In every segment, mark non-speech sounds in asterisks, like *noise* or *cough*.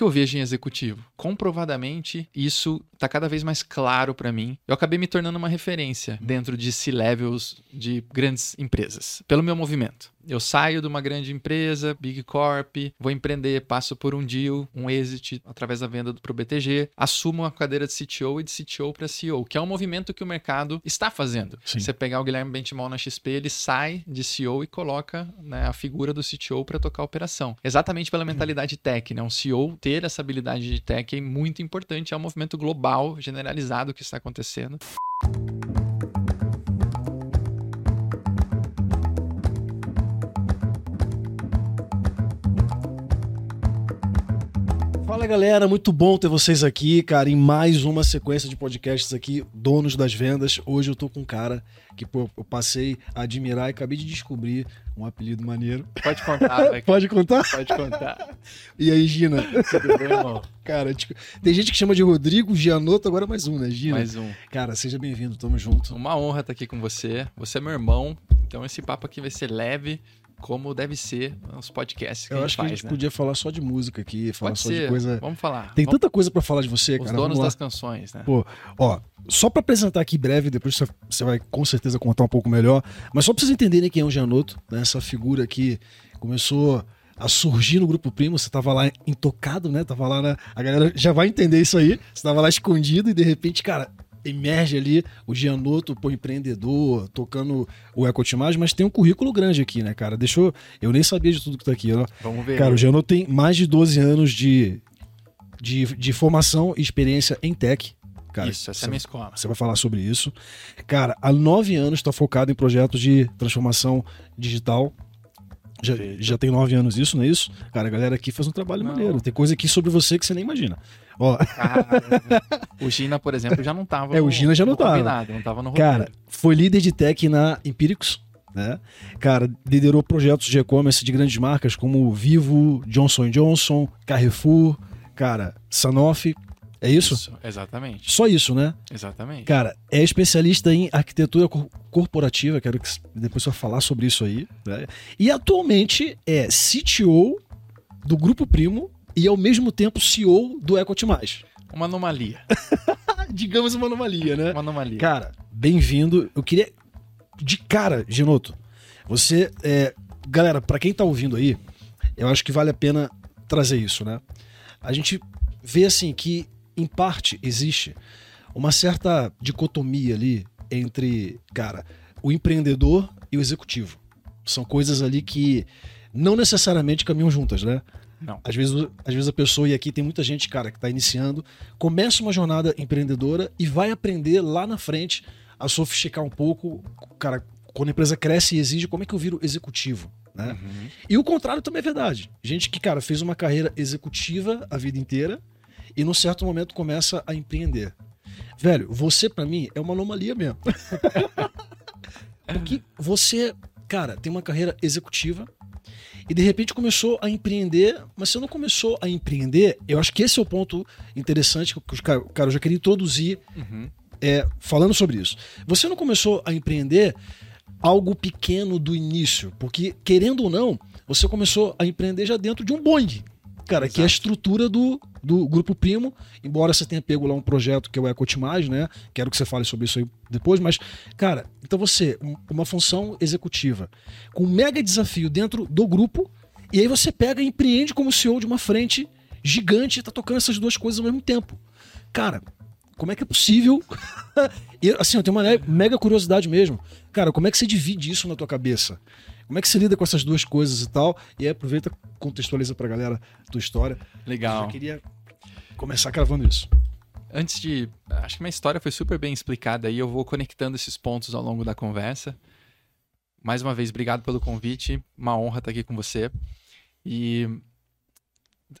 que eu vejo em executivo? Comprovadamente, isso está cada vez mais claro para mim. Eu acabei me tornando uma referência dentro de C-levels de grandes empresas, pelo meu movimento. Eu saio de uma grande empresa, Big Corp, vou empreender, passo por um deal, um exit através da venda para o BTG, assumo a cadeira de CTO e de CTO para CEO, que é um movimento que o mercado está fazendo. Sim. Você pegar o Guilherme Benchimol na XP, ele sai de CEO e coloca né, a figura do CTO para tocar a operação. Exatamente pela mentalidade tech, né? Um CEO ter essa habilidade de tech é muito importante, é um movimento global, generalizado que está acontecendo. Fala galera, muito bom ter vocês aqui, cara, em mais uma sequência de podcasts aqui, Donos das Vendas. Hoje eu tô com um cara que pô, eu passei a admirar e acabei de descobrir um apelido maneiro. Pode contar, *laughs* vai. Pode contar? Pode contar. E aí, Gina? Tudo bem, irmão? Cara, tipo, tem gente que chama de Rodrigo, Gianoto, agora mais um, né, Gina? Mais um. Cara, seja bem-vindo, tamo junto. Uma honra estar aqui com você. Você é meu irmão, então esse papo aqui vai ser leve, como deve ser os podcasts que Eu a acho gente que a faz, gente né? podia falar só de música aqui, falar Pode só ser. de coisa. Vamos falar. Tem Vamos- tanta coisa pra falar de você, Os cara. donos Vamos lá. das canções, né? Pô, ó, só pra apresentar aqui breve, depois você- vai com certeza contar um pouco melhor, mas só pra vocês entenderem quem é o Gianotto, né? Essa figura que começou a surgir no Grupo Primo, você tava lá intocado, né? Tava lá na... A galera já vai entender isso aí. Você tava lá escondido e de repente, cara, emerge ali o Gianotto, pô, empreendedor, tocando o Ecotimagem, mas tem um currículo grande aqui, né, cara? Deixou... Eu nem sabia de tudo que tá aqui, ó. Vamos ver. Cara, o Gianotto tem mais de 12 anos de, de, de formação e experiência em tech. Cara, Isso, essa é a minha escola. você vai falar sobre isso. Cara, há nove anos está focado em projetos de transformação digital. Já, já tem nove anos isso, não é isso? Cara, a galera aqui faz um trabalho Não. maneiro. Tem coisa aqui sobre você que você nem imagina. Ó, o Gina, por exemplo, já não tava. É, o Gina já não tava. Combinado, não tava no roteiro. cara, foi líder de tech na Empíricos, né? Cara, liderou projetos de e-commerce de grandes marcas como Vivo, Johnson Johnson, Carrefour, cara, Sanofi. É isso? Exatamente. Só isso, né? Exatamente. Cara, é especialista em arquitetura cor- corporativa, quero que depois você falar sobre isso aí. né? E atualmente é CTO do Grupo Primo e ao mesmo tempo CEO do Ecotimais. Uma anomalia. *laughs* Digamos uma anomalia, né? Uma anomalia. Cara, bem-vindo. Eu queria, de cara, Genoto, você. é, galera, pra quem tá ouvindo aí, eu acho que vale a pena trazer isso, né? A gente vê assim que, em parte, existe uma certa dicotomia ali entre, cara, o empreendedor e o executivo. São coisas ali que não necessariamente caminham juntas, né? Não. Às vezes, às vezes a pessoa, e aqui tem muita gente, cara, que está iniciando, começa uma jornada empreendedora e vai aprender lá na frente a sofisticar um pouco, cara, quando a empresa cresce e exige, como é que eu viro executivo, né? Uhum. E o contrário também é verdade. Gente que, cara, fez uma carreira executiva a vida inteira e num certo momento começa a empreender. Velho, você pra mim é uma anomalia mesmo. *laughs* Porque você, cara, tem uma carreira executiva e de repente começou a empreender, mas você não começou a empreender. Eu acho que esse é o ponto interessante que os cara, cara, eu já queria introduzir Uhum. é, falando sobre isso. Você não começou a empreender algo pequeno do início, porque querendo ou não, você começou a empreender já dentro de um Boeing. Cara, que é a Exato. estrutura do, do Grupo Primo, embora você tenha pego lá um projeto que é o Ecotimage, né? Quero que você fale sobre isso aí depois, mas, cara, então você, um- uma função executiva, com um mega desafio dentro do grupo, e aí você pega e empreende como CEO de uma frente gigante e tá tocando essas duas coisas ao mesmo tempo. Cara, como é que é possível? *laughs* e, assim, eu tenho uma mega curiosidade mesmo. Cara, como é que você divide isso na tua cabeça? Como é que você lida com essas duas coisas e tal? E aí aproveita, contextualiza pra galera a tua história. Eu Legal. já queria começar gravando isso. Antes de. Acho que minha história foi super bem explicada aí. Eu vou conectando esses pontos ao longo da conversa. Mais uma vez, obrigado pelo convite. Uma honra estar aqui com você. E.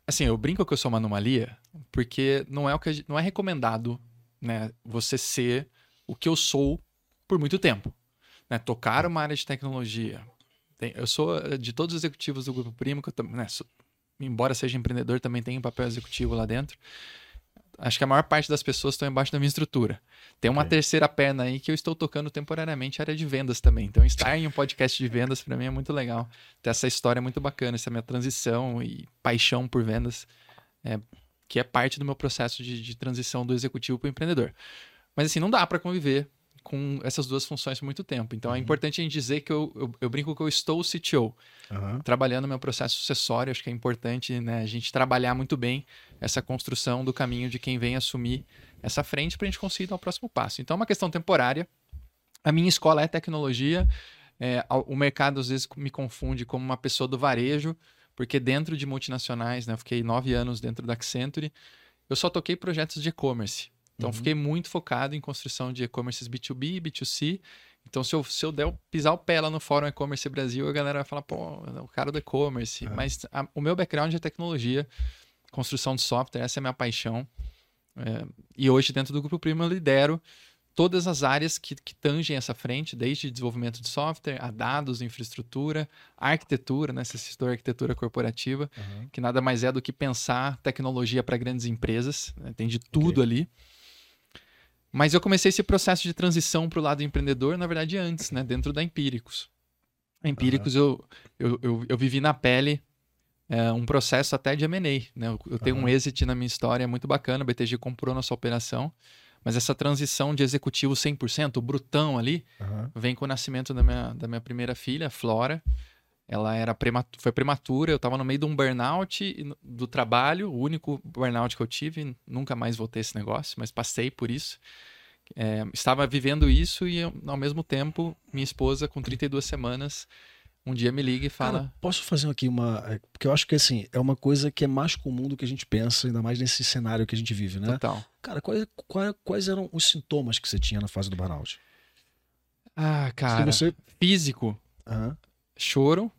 Assim, eu brinco que eu sou uma anomalia, porque não é o que não é recomendado, né, você ser o que eu sou por muito tempo, né? Tocar uma área de tecnologia. Tem- eu sou eh, de todos os executivos do grupo Primo, que eu né, sou- embora seja empreendedor, também tenho um papel executivo lá dentro acho que a maior parte das pessoas estão embaixo da minha estrutura. Tem uma Ok. terceira perna aí que eu estou tocando temporariamente a área de vendas também. Então, estar em um podcast de vendas para mim é muito legal. Ter essa história é muito bacana, essa minha transição e paixão por vendas é, que é parte do meu processo de, de transição do executivo para o empreendedor. Mas assim, não dá para conviver com essas duas funções por muito tempo. Então é Uhum. importante a gente dizer que eu, eu, eu brinco que eu estou o CTO, Aham. trabalhando meu processo sucessório. Acho que é importante né, a gente trabalhar muito bem essa construção do caminho de quem vem assumir essa frente para a gente conseguir dar o próximo passo. Então é uma questão temporária. A minha escola é tecnologia. É, o mercado às vezes me confunde como uma pessoa do varejo, porque dentro de multinacionais, né, eu fiquei nove anos dentro da Accenture, eu só toquei projetos de e-commerce. Então, Uhum. fiquei muito focado em construção de e-commerces B2B e B2C. Então, se eu, se eu der, pisar o pé lá no Fórum E-Commerce Brasil, a galera vai falar, pô, o cara do e-commerce. Uhum. Mas a- o meu background é tecnologia, construção de software, essa é a minha paixão. É, e hoje, dentro do Grupo Primo, eu lidero todas as áreas que, que tangem essa frente, desde desenvolvimento de software, a dados, infraestrutura, arquitetura, né? Você citou arquitetura corporativa, Aham. que nada mais é do que pensar tecnologia para grandes empresas, né? tem de tudo ali. Mas eu comecei esse processo de transição para o lado empreendedor, na verdade, antes, né? dentro da Empíricos. A Empíricos eu, eu, eu, eu vivi na pele é, um processo até de M&A. Né? Eu, eu tenho um Aham. exit na minha história muito bacana, a BTG comprou nossa operação, mas essa transição de executivo 100%, o brutão ali, Aham. vem com o nascimento da minha, da minha primeira filha, Flora. Ela era prematu foi prematura, eu estava no meio de um burnout no- do trabalho, o único burnout que eu tive, nunca mais voltei esse negócio, mas passei por isso. É, estava vivendo isso e, eu, ao mesmo tempo, minha esposa, com 32 semanas, um dia me liga e fala: Cara, posso fazer aqui uma. é, Porque eu acho que assim, é uma coisa que é mais comum do que a gente pensa, ainda mais nesse cenário que a gente vive, né? Total. Cara, quais, quais, quais eram os sintomas que você tinha na fase do burnout? Ah, cara, você. físico, Aham, choro,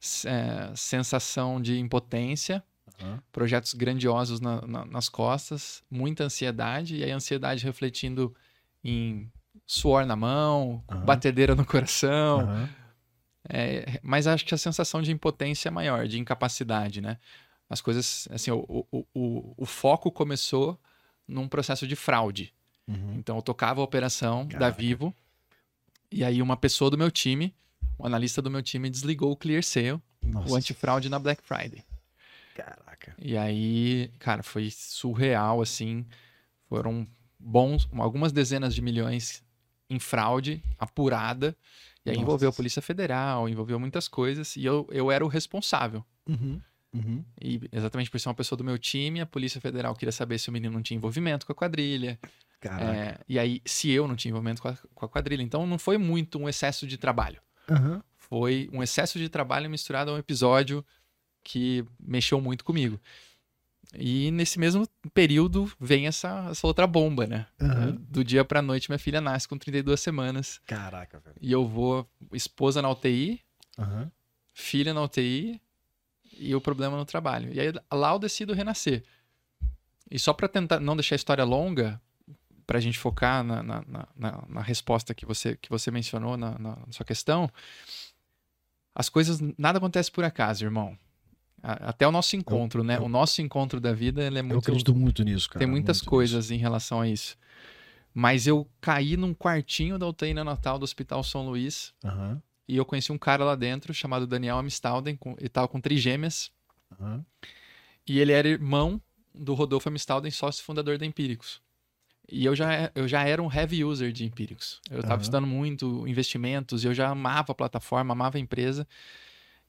s- é, sensação de impotência, aham. projetos grandiosos na- na- nas costas, muita ansiedade, e aí a ansiedade refletindo em suor na mão, Aham. batedeira no coração. É, mas acho que a sensação de impotência é maior, de incapacidade, né? As coisas, assim, o, o, o, o foco começou num processo de fraude. Uhum. Então eu tocava a operação da Caraca. Vivo, e aí uma pessoa do meu time, um analista do meu time, desligou o Clear Sale, Nossa. o antifraude na Black Friday. Caraca. E aí, cara, foi surreal, assim. Foram bons, algumas dezenas de milhões em fraude apurada. E aí Nossa. envolveu a Polícia Federal, envolveu muitas coisas. E eu, eu era o responsável. Uhum. Uhum. E exatamente por ser uma pessoa do meu time, a Polícia Federal queria saber se o menino não tinha envolvimento com a quadrilha. Caraca. É, e aí, se eu não tinha envolvimento com a, com a quadrilha. Então, não foi muito um excesso de trabalho. Aham. Foi um excesso de trabalho misturado a um episódio que mexeu muito comigo. E nesse mesmo período vem essa, essa outra bomba, né? Aham. Do dia pra noite, minha filha nasce com 32 semanas. Caraca, velho. E eu vou, esposa na UTI, Aham. filha na UTI e o problema no trabalho. E aí lá eu decido renascer. E só pra tentar não deixar a história longa, pra gente focar na, na, na- na- resposta que você, que você mencionou na, na sua questão, as coisas, nada acontece por acaso, irmão. A- Até o nosso encontro, né? eu- O nosso encontro da vida, ele é Eu muito acredito muito nisso, cara. tem muitas coisas em relação a isso. Mas eu caí num quartinho da UTI neonatal do Hospital São Luís nisso. Aham. e eu conheci um cara lá dentro chamado Daniel Amistalden, com, ele tava com trigêmeas, Aham. e ele era irmão do Rodolfo Amistalden, sócio fundador da Empíricos. E eu já, eu já era um heavy user de Empíricos. Eu estava Aham. estudando muito investimentos, e eu já amava a plataforma, amava a empresa.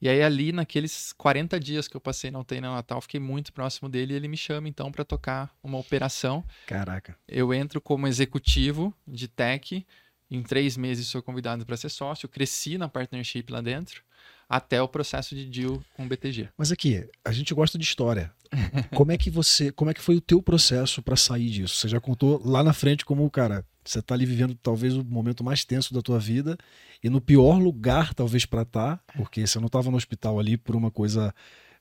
E aí ali, naqueles 40 dias que eu passei na UTI neonatal, fiquei muito próximo dele e ele me chama então para tocar uma operação Caraca. eu entro como executivo de tech. Em três meses sou convidado para ser sócio. Cresci na partnership lá dentro, até o processo de deal com o BTG. Mas aqui, a gente gosta de história. Como é que você, como é que foi o teu processo pra sair disso? Você já contou lá na frente como, cara, você tá ali vivendo talvez o momento mais tenso da tua vida e no pior lugar talvez pra estar, porque você não tava no hospital ali por uma coisa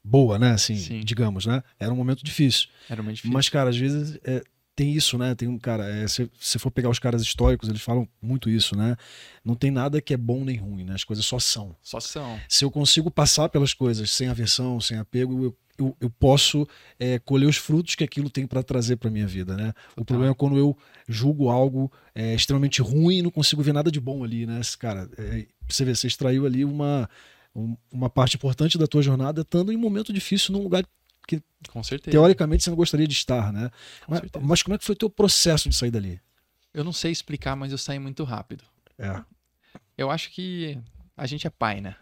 boa, né? Assim, Sim. digamos, né? Era um momento difícil. Era muito difícil. Mas, cara, às vezes é, tem isso, né? Tem um cara, é, se você for pegar os caras históricos, eles falam muito isso, né? Não tem nada que é bom nem ruim, né? As coisas só são. Só são. Se eu consigo passar pelas coisas sem aversão, sem apego, eu, eu, eu posso é, colher os frutos que aquilo tem para trazer para minha vida, né? O problema é quando eu julgo algo é, extremamente ruim e não consigo ver nada de bom ali, né? Cara, é, você vê, você extraiu ali uma, um- uma parte importante da tua jornada, estando em um momento difícil num lugar que Com certeza. teoricamente você não gostaria de estar, né? Com Mas, certeza. mas como é que foi o teu processo de sair dali? Eu não sei explicar, mas eu saí muito rápido. É. Eu acho que a gente é pai, né?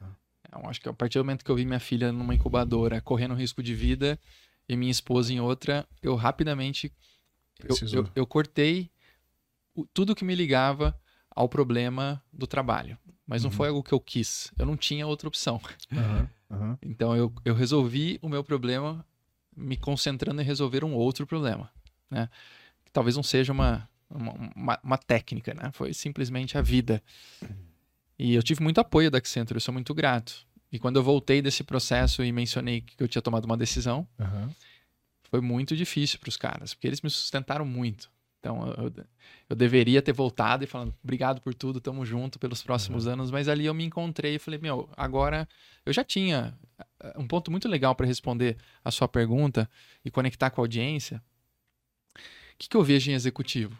Ah. Eu acho que a partir do momento que eu vi minha filha numa incubadora correndo risco de vida e minha esposa em outra, eu rapidamente eu, eu, eu cortei o- tudo que me ligava ao problema do trabalho. Mas não Uhum. foi algo que eu quis. Eu não tinha outra opção. Aham, aham. Então eu, eu resolvi o meu problema me concentrando em resolver um outro problema, né? Que talvez não seja uma, uma, uma- uma técnica, né? Foi simplesmente a vida. E eu tive muito apoio da Accenture, eu sou muito grato. E quando eu voltei desse processo e mencionei que eu tinha tomado uma decisão, aham. foi muito difícil para os caras, porque eles me sustentaram muito. Então eu, eu, deveria ter voltado e falando, obrigado por tudo, tamo junto pelos próximos anos, mas ali eu me encontrei e falei, meu, agora eu já tinha eh, um ponto muito legal para responder a sua pergunta e conectar com a audiência. O que, que eu vejo em executivo?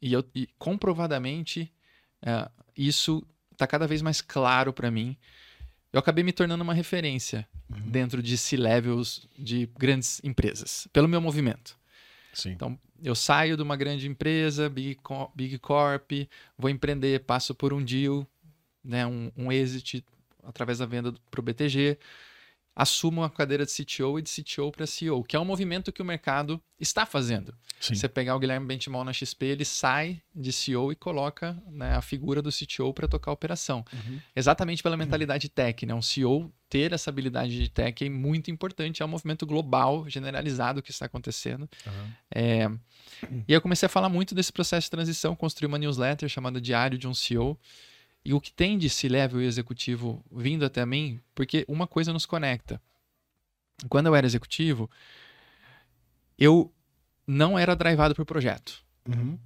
E, eu, e comprovadamente eh, isso está cada vez mais claro para mim. Eu acabei me tornando uma referência Uhum. dentro de C-levels de grandes empresas, pelo meu movimento. Sim. Então, eu saio de uma grande empresa, Big, Big Corp, vou empreender, passo por um deal, né, um, um exit através da venda para o BTG, assumo a cadeira de CTO e de CTO para CEO, que é um movimento que o mercado está fazendo. Sim. Você pegar o Guilherme Benchimol na XP, ele sai de CEO e coloca né, a figura do CTO para tocar a operação. Uhum. Exatamente pela mentalidade tech, né? Um CEO ter essa habilidade de tech é muito importante, é um movimento global, generalizado que está acontecendo. Aham. É, E eu comecei a falar muito desse processo de transição, construí uma newsletter chamada Diário de um CEO. E o que tem de C-level e executivo vindo até mim, porque uma coisa nos conecta. Quando eu era executivo, eu não era drivado por projeto. Uhum.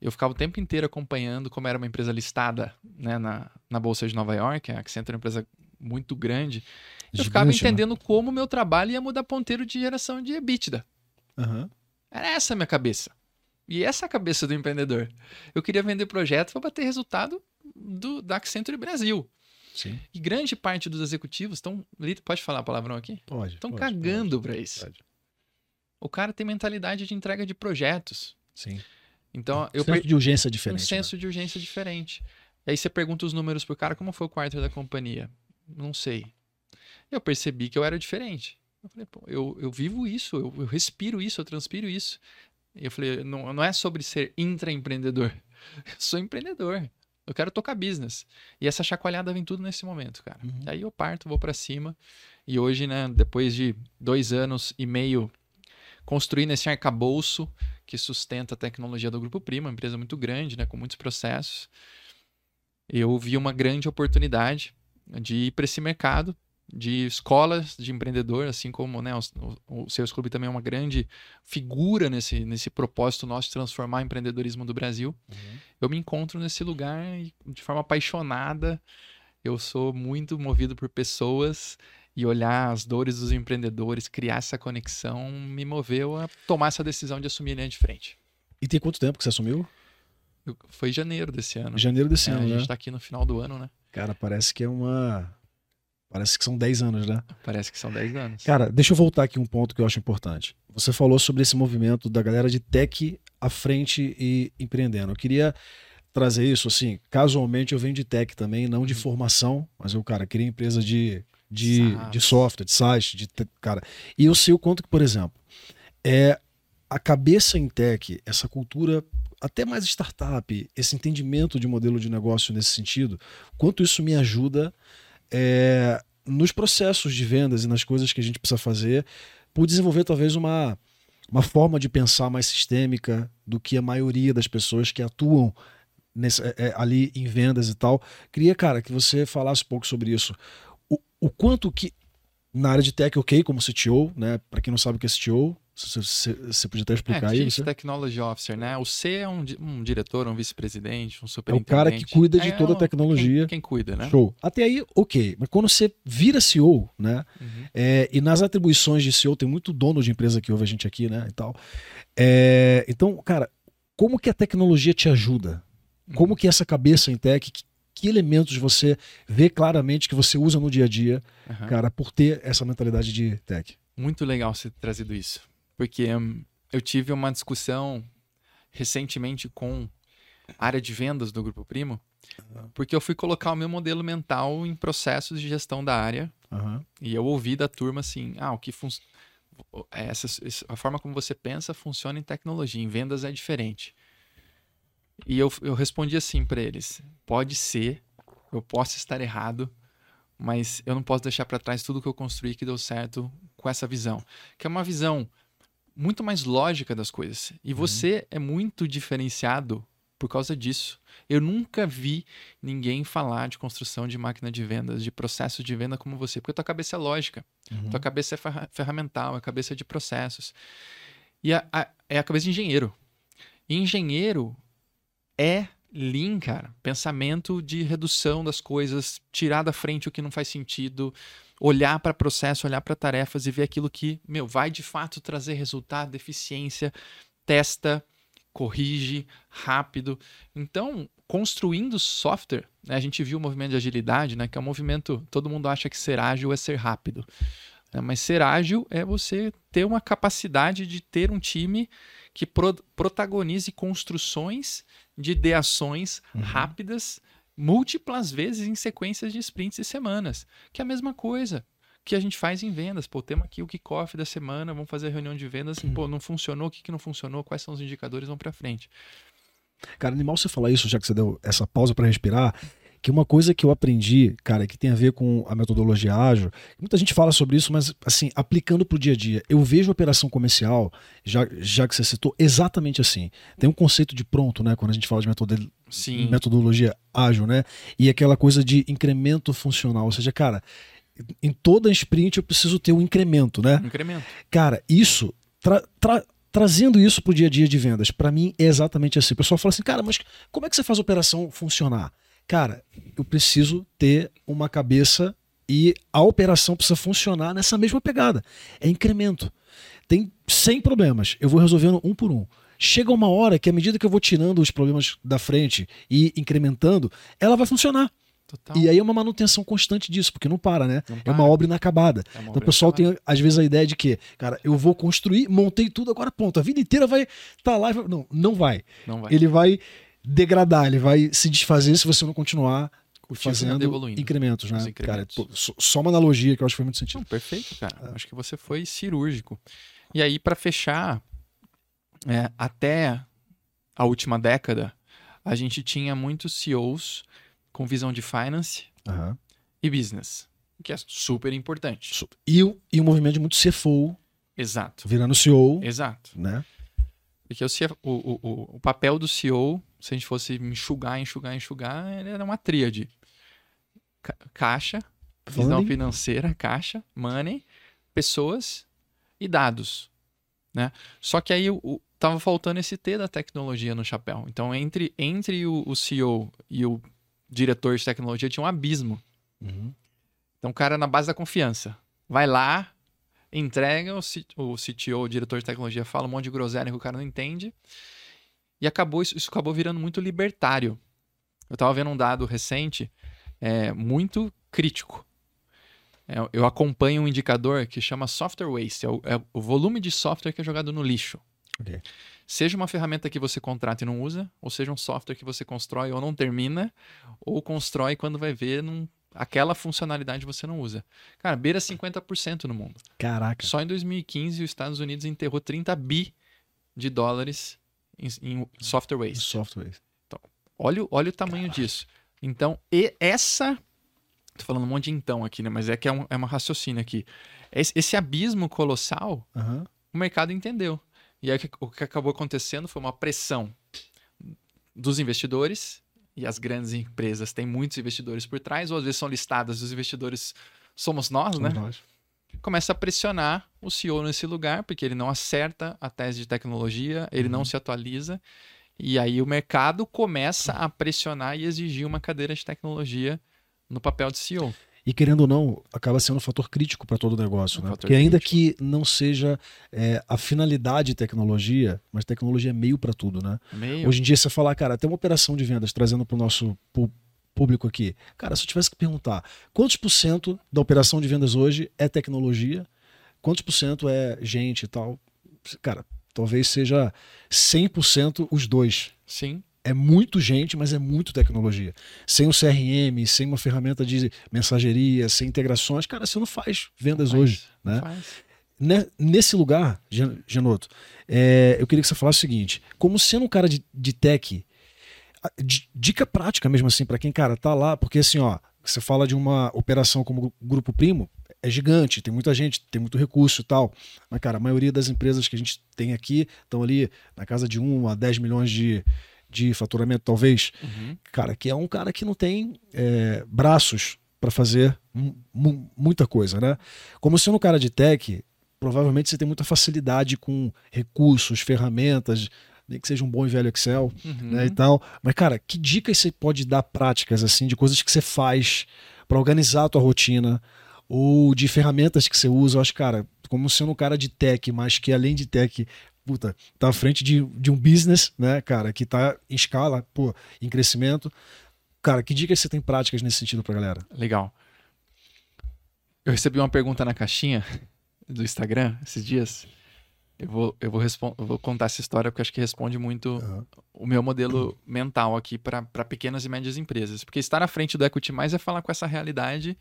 Eu ficava o tempo inteiro acompanhando, como era uma empresa listada né, na, na Bolsa de Nova York, a Accenture é uma empresa muito grande, eu ficava Gigante, né? entendendo como o meu trabalho ia mudar ponteiro de geração de EBITDA. Aham. Era essa a minha cabeça. E essa é a cabeça do empreendedor. Eu queria vender projeto para bater resultado do, da Accenture Brasil. Sim. E grande parte dos executivos estão. Pode falar palavrão aqui? Pode. Estão cagando para isso. pode. O cara tem mentalidade de entrega de projetos. Sim. Então, eu senso per- de urgência um diferente. né? senso de urgência diferente. Aí você pergunta os números pro cara, como foi o quarto da companhia? Não sei. Eu percebi que eu era diferente. Eu falei, pô, eu, eu vivo isso, eu, eu respiro isso, eu transpiro isso. E eu falei, não, não é sobre ser intraempreendedor. *laughs* Eu sou empreendedor. Eu quero tocar business. E essa chacoalhada vem tudo nesse momento, cara. Uhum. Aí eu parto, vou pra cima. E hoje, né, depois de dois anos e meio construindo esse arcabouço que sustenta a tecnologia do Grupo Prima, uma empresa muito grande, né, com muitos processos, eu vi uma grande oportunidade de ir para esse mercado de escolas de empreendedor, assim como né, o, o Sales Clube também é uma grande figura nesse, nesse propósito nosso de transformar o empreendedorismo do Brasil. Uhum. Eu me encontro nesse lugar de forma apaixonada. Eu sou muito movido por pessoas e olhar as dores dos empreendedores, criar essa conexão, me moveu a tomar essa decisão de assumir a linha de frente. E tem quanto tempo que você assumiu? Foi janeiro desse ano. Janeiro desse É, ano, a né? gente tá aqui no final do ano, né? Cara, parece que é uma. Parece que são 10 anos, né? Parece que são 10 anos. Cara, deixa eu voltar aqui um ponto que eu acho importante. Você falou sobre esse movimento da galera de tech à frente e empreendendo. Eu queria trazer isso, assim, casualmente eu venho de tech também, não de Uhum. formação, mas eu, cara, queria empresa de, de, SaaS. de software, de site, de te- cara. E eu sei o quanto que, por exemplo, é a cabeça em tech, essa cultura até mais startup, esse entendimento de modelo de negócio nesse sentido, quanto isso me ajuda é, nos processos de vendas e nas coisas que a gente precisa fazer, por desenvolver talvez uma, uma forma de pensar mais sistêmica do que a maioria das pessoas que atuam nesse- é, é, ali em vendas e tal. Queria, cara, que você falasse um pouco sobre isso. O, o quanto que na área de tech, ok, como CTO, né? Para quem não sabe o que é CTO, você, podia até explicar é. Chief Você? Technology Officer, né? O C é um, um diretor, um vice-presidente, um É o superintendente. cara que cuida de É toda a tecnologia. Quem, quem cuida, né? Show. Até aí, ok. Mas quando você vira CEO, né? Uhum. É, e nas atribuições de CEO, tem muito dono de empresa que ouve a gente aqui, né? E tal. É, então, cara, como que a tecnologia te ajuda? Como que essa cabeça em tech, que, que elementos você vê claramente que você usa no dia a dia, Aham. cara, por ter essa mentalidade de tech? Muito legal você ter trazido isso. Porque hum, eu tive uma discussão recentemente com a área de vendas do Grupo Primo, porque eu fui colocar o meu modelo mental em processos de gestão da área Aham. e eu ouvi da turma assim, ah, o que funciona... Essa, essa- a forma como você pensa funciona em tecnologia, em vendas é diferente. E eu, eu respondi assim para eles: pode ser, eu posso estar errado, mas eu não posso deixar para trás tudo que eu construí que deu certo com essa visão. Que é uma visão muito mais lógica das coisas. E você é muito diferenciado por causa disso. Eu nunca vi ninguém falar de construção de máquina de vendas, de processo de venda como você, porque tua cabeça é lógica, Uhum. tua cabeça é ferra- ferramental, é cabeça de processos. E a- a- é a cabeça de engenheiro. E engenheiro é lean, cara. Pensamento de redução das coisas, tirar da frente o que não faz sentido, olhar para processo, olhar para tarefas e ver aquilo que, meu, vai de fato trazer resultado, eficiência, testa, corrige rápido. Então, construindo software, né, a gente viu o movimento de agilidade, né, que é um movimento, todo mundo acha que ser ágil é ser rápido. né, mas ser ágil é você ter uma capacidade de ter um time que pro- protagonize construções de ideações Uhum. rápidas, múltiplas vezes em sequências de sprints e semanas. Que é a mesma coisa que a gente faz em vendas. Pô, temos aqui o kickoff da semana, vamos fazer a reunião de vendas. Uhum. Pô, não funcionou, o que, que não funcionou, quais são os indicadores, vamos para frente. Cara, animal você falar isso, já que você deu essa pausa para respirar, que uma coisa que eu aprendi, cara, que tem a ver com a metodologia ágil, muita gente fala sobre isso, mas assim, aplicando pro dia a dia, eu vejo a operação comercial, já, já que você citou, exatamente assim. Tem um conceito de pronto, né, quando a gente fala de metode- Sim. metodologia ágil, né? E aquela coisa de incremento funcional, ou seja, cara, em toda sprint eu preciso ter um incremento, né? Incremento. Cara, isso, tra- tra- trazendo isso pro dia a dia de vendas, pra mim é exatamente assim. O pessoal fala assim, cara, mas como é que você faz a operação funcionar? Cara, eu preciso ter uma cabeça e a operação precisa funcionar nessa mesma pegada. É incremento. Tem 100 problemas, eu vou resolvendo um por um. Chega uma hora que, à medida que eu vou tirando os problemas da frente e incrementando, ela vai funcionar. Total. E aí é uma manutenção constante disso, porque não para, né? Não É uma para. obra inacabada. É uma Então o pessoal inacabada. tem, às vezes, a ideia de que, cara, eu vou construir, montei tudo, agora ponto. A vida inteira vai estar tá lá. e vai- Não, não vai. Não vai. Ele vai degradar, ele vai se desfazer se você não continuar fazendo evoluindo. incrementos, né? Os incrementos. Cara, pô, só- uma analogia que eu acho que foi muito sentido. Não, perfeito, cara. Acho que você foi cirúrgico. E aí, para fechar, é, até a última década, a gente tinha muitos CEOs com visão de finance Aham. e business, o que é super importante. E, o- e um movimento de muito CFO Exato. virando CEO, Exato. né? Porque o, o, o, o- papel do CEO, se a gente fosse enxugar, enxugar, enxugar, ele era uma tríade. Ca- caixa, visão Funding. financeira, caixa, money, pessoas e dados, né? Só que aí o, o- tava faltando esse T da tecnologia no chapéu. Então entre entre o, o CEO e o diretor de tecnologia tinha um abismo. Uhum. Então o cara na base da confiança vai lá, entrega o, C- o CTO, o diretor de tecnologia fala um monte de groselha que o cara não entende. E acabou isso, isso acabou virando muito libertário. Eu estava vendo um dado recente é, muito crítico. É, eu acompanho um indicador que chama software waste, é o, é o volume de software que é jogado no lixo. Ok. Seja uma ferramenta que você contrata e não usa, ou seja um software que você constrói ou não termina, ou constrói quando vai ver num, aquela funcionalidade você não usa. Cara, beira 50% no mundo. Caraca. Só em 2015 os Estados Unidos enterrou 30 bi de dólares em, em software waste. Software. Olha, o- olha o tamanho disso. Então, e essa. Tô falando um monte de então aqui, né? Mas é que é, um, é uma raciocínio aqui. Esse, esse abismo colossal, Aham. o mercado entendeu. E aí o que acabou acontecendo foi uma pressão dos investidores, e as grandes empresas têm muitos investidores por trás, ou às vezes são listadas, os investidores somos nós, né? Somos nós. começa a pressionar o CEO nesse lugar, porque ele não acerta a tese de tecnologia, ele não se atualiza, e aí o mercado começa a pressionar e exigir uma cadeira de tecnologia no papel de CEO. E querendo ou não, acaba sendo um fator crítico para todo o negócio, Um né? Porque ainda que não seja é, a finalidade tecnologia, mas tecnologia é meio para tudo, né? Meio. Hoje em dia você falar, cara, tem uma operação de vendas trazendo para o nosso público aqui. Cara, se eu tivesse que perguntar, quantos por cento da operação de vendas hoje é tecnologia? quantos por cento é gente e tal? Cara, talvez seja 100% os dois. Sim. É muito gente, mas é muito tecnologia. Sem o CRM, sem uma ferramenta de mensageria, sem integrações, cara, você não faz vendas Faz, hoje. Né? Faz. Ne- Nesse lugar, Gen- Genoto, é, eu queria que você falasse o seguinte: como sendo um cara de, de tech, dica prática mesmo assim, para quem, cara, tá lá, porque assim, ó, você fala de uma operação como Grupo Primo, é gigante, tem muita gente, tem muito recurso e tal. Mas, cara, a maioria das empresas que a gente tem aqui estão ali na casa de 1 a 10 milhões de, de faturamento, talvez. Uhum. Cara, que é um cara que não tem é, braços para fazer mu- mu- muita coisa, né? Como sendo um cara de tech, provavelmente você tem muita facilidade com recursos, ferramentas, nem que seja um bom e velho Excel, Uhum. né, e tal. Mas, cara, que dicas você pode dar práticas, assim, de coisas que você faz para organizar a tua rotina ou de ferramentas que você usa? Eu acho, cara, como sendo um cara de tech, mas que além de tech, puta, tá à frente de, de um business, né, cara, que tá em escala, pô, em crescimento. Cara, que dicas você tem práticas nesse sentido pra galera? Legal. Eu recebi uma pergunta na caixinha do Instagram esses dias. Eu vou, eu vou, eu vou contar essa história porque acho que responde muito o meu modelo mental aqui para pequenas e médias empresas. Porque estar à frente do Equity Mais é falar com essa realidade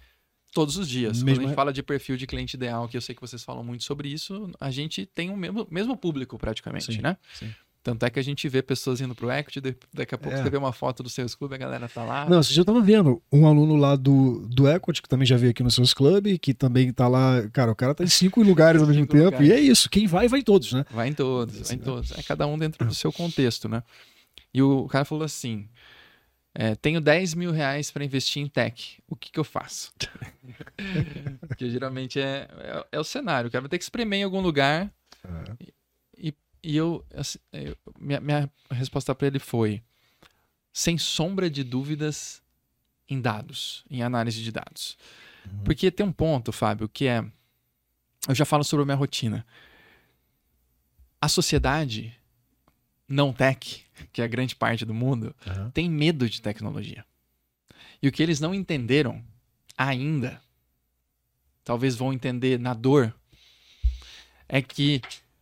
todos os dias. Quando Mesmo a gente é- fala de perfil de cliente ideal, que eu sei que vocês falam muito sobre isso, a gente tem o mesmo, mesmo público praticamente, Sim, né? sim. Tanto é que a gente vê pessoas indo pro Equity, daqui a pouco É. você vê uma foto do Sales Club, a galera tá lá. Não, você já tava vendo um aluno lá do, do Equity, que também já veio aqui no seus club, que também tá lá. Cara, o cara tá em cinco lugares *laughs* ao mesmo tempo. E é isso. Quem vai, vai em todos, né? Vai em todos, vai em todos. É cada um dentro do seu contexto, né? E o cara falou assim: é, tenho 10 mil reais para investir em tech. O que, que eu faço? *laughs* Porque geralmente é, é, é o cenário. O cara vai ter que espremer em algum lugar. E, e eu, assim, eu- minha, minha resposta para ele foi: sem sombra de dúvidas em dados, em análise de dados. Porque tem um ponto, Fábio, que é. Eu já falo sobre a minha rotina. A sociedade não tech, que é a grande parte do mundo, Aham. tem medo de tecnologia. E o que eles não entenderam ainda, talvez vão entender na dor, é que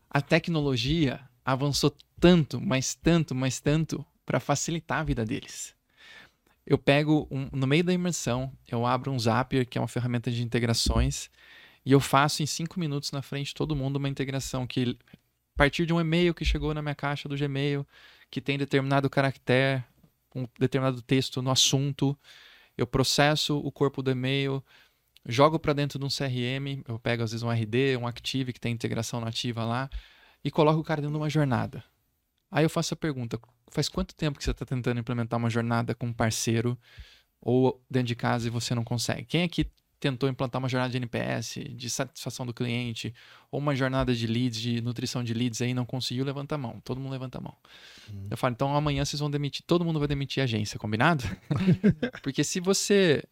a tecnologia avançou tanto, mas tanto, mas tanto para facilitar a vida deles. Eu pego um- no meio da imersão, eu abro um Zapier, que é uma ferramenta de integrações, e eu faço em cinco minutos na frente de todo mundo uma integração que partir de um e-mail que chegou na minha caixa do Gmail, que tem determinado caractere, um determinado texto no assunto, eu processo o corpo do e-mail, jogo para dentro de um CRM, eu pego às vezes um RD, um Active que tem integração nativa lá e coloco o cara dentro de uma jornada. Aí eu faço a pergunta: faz quanto tempo que você está tentando implementar uma jornada com um parceiro ou dentro de casa e você não consegue? Quem aqui tentou implantar uma jornada de NPS, de satisfação do cliente, ou uma jornada de leads, de nutrição de leads aí, não conseguiu, levanta a mão. Todo mundo levanta a mão. Eu falo, então amanhã vocês vão demitir, todo mundo vai demitir a agência, combinado? *laughs* Porque se você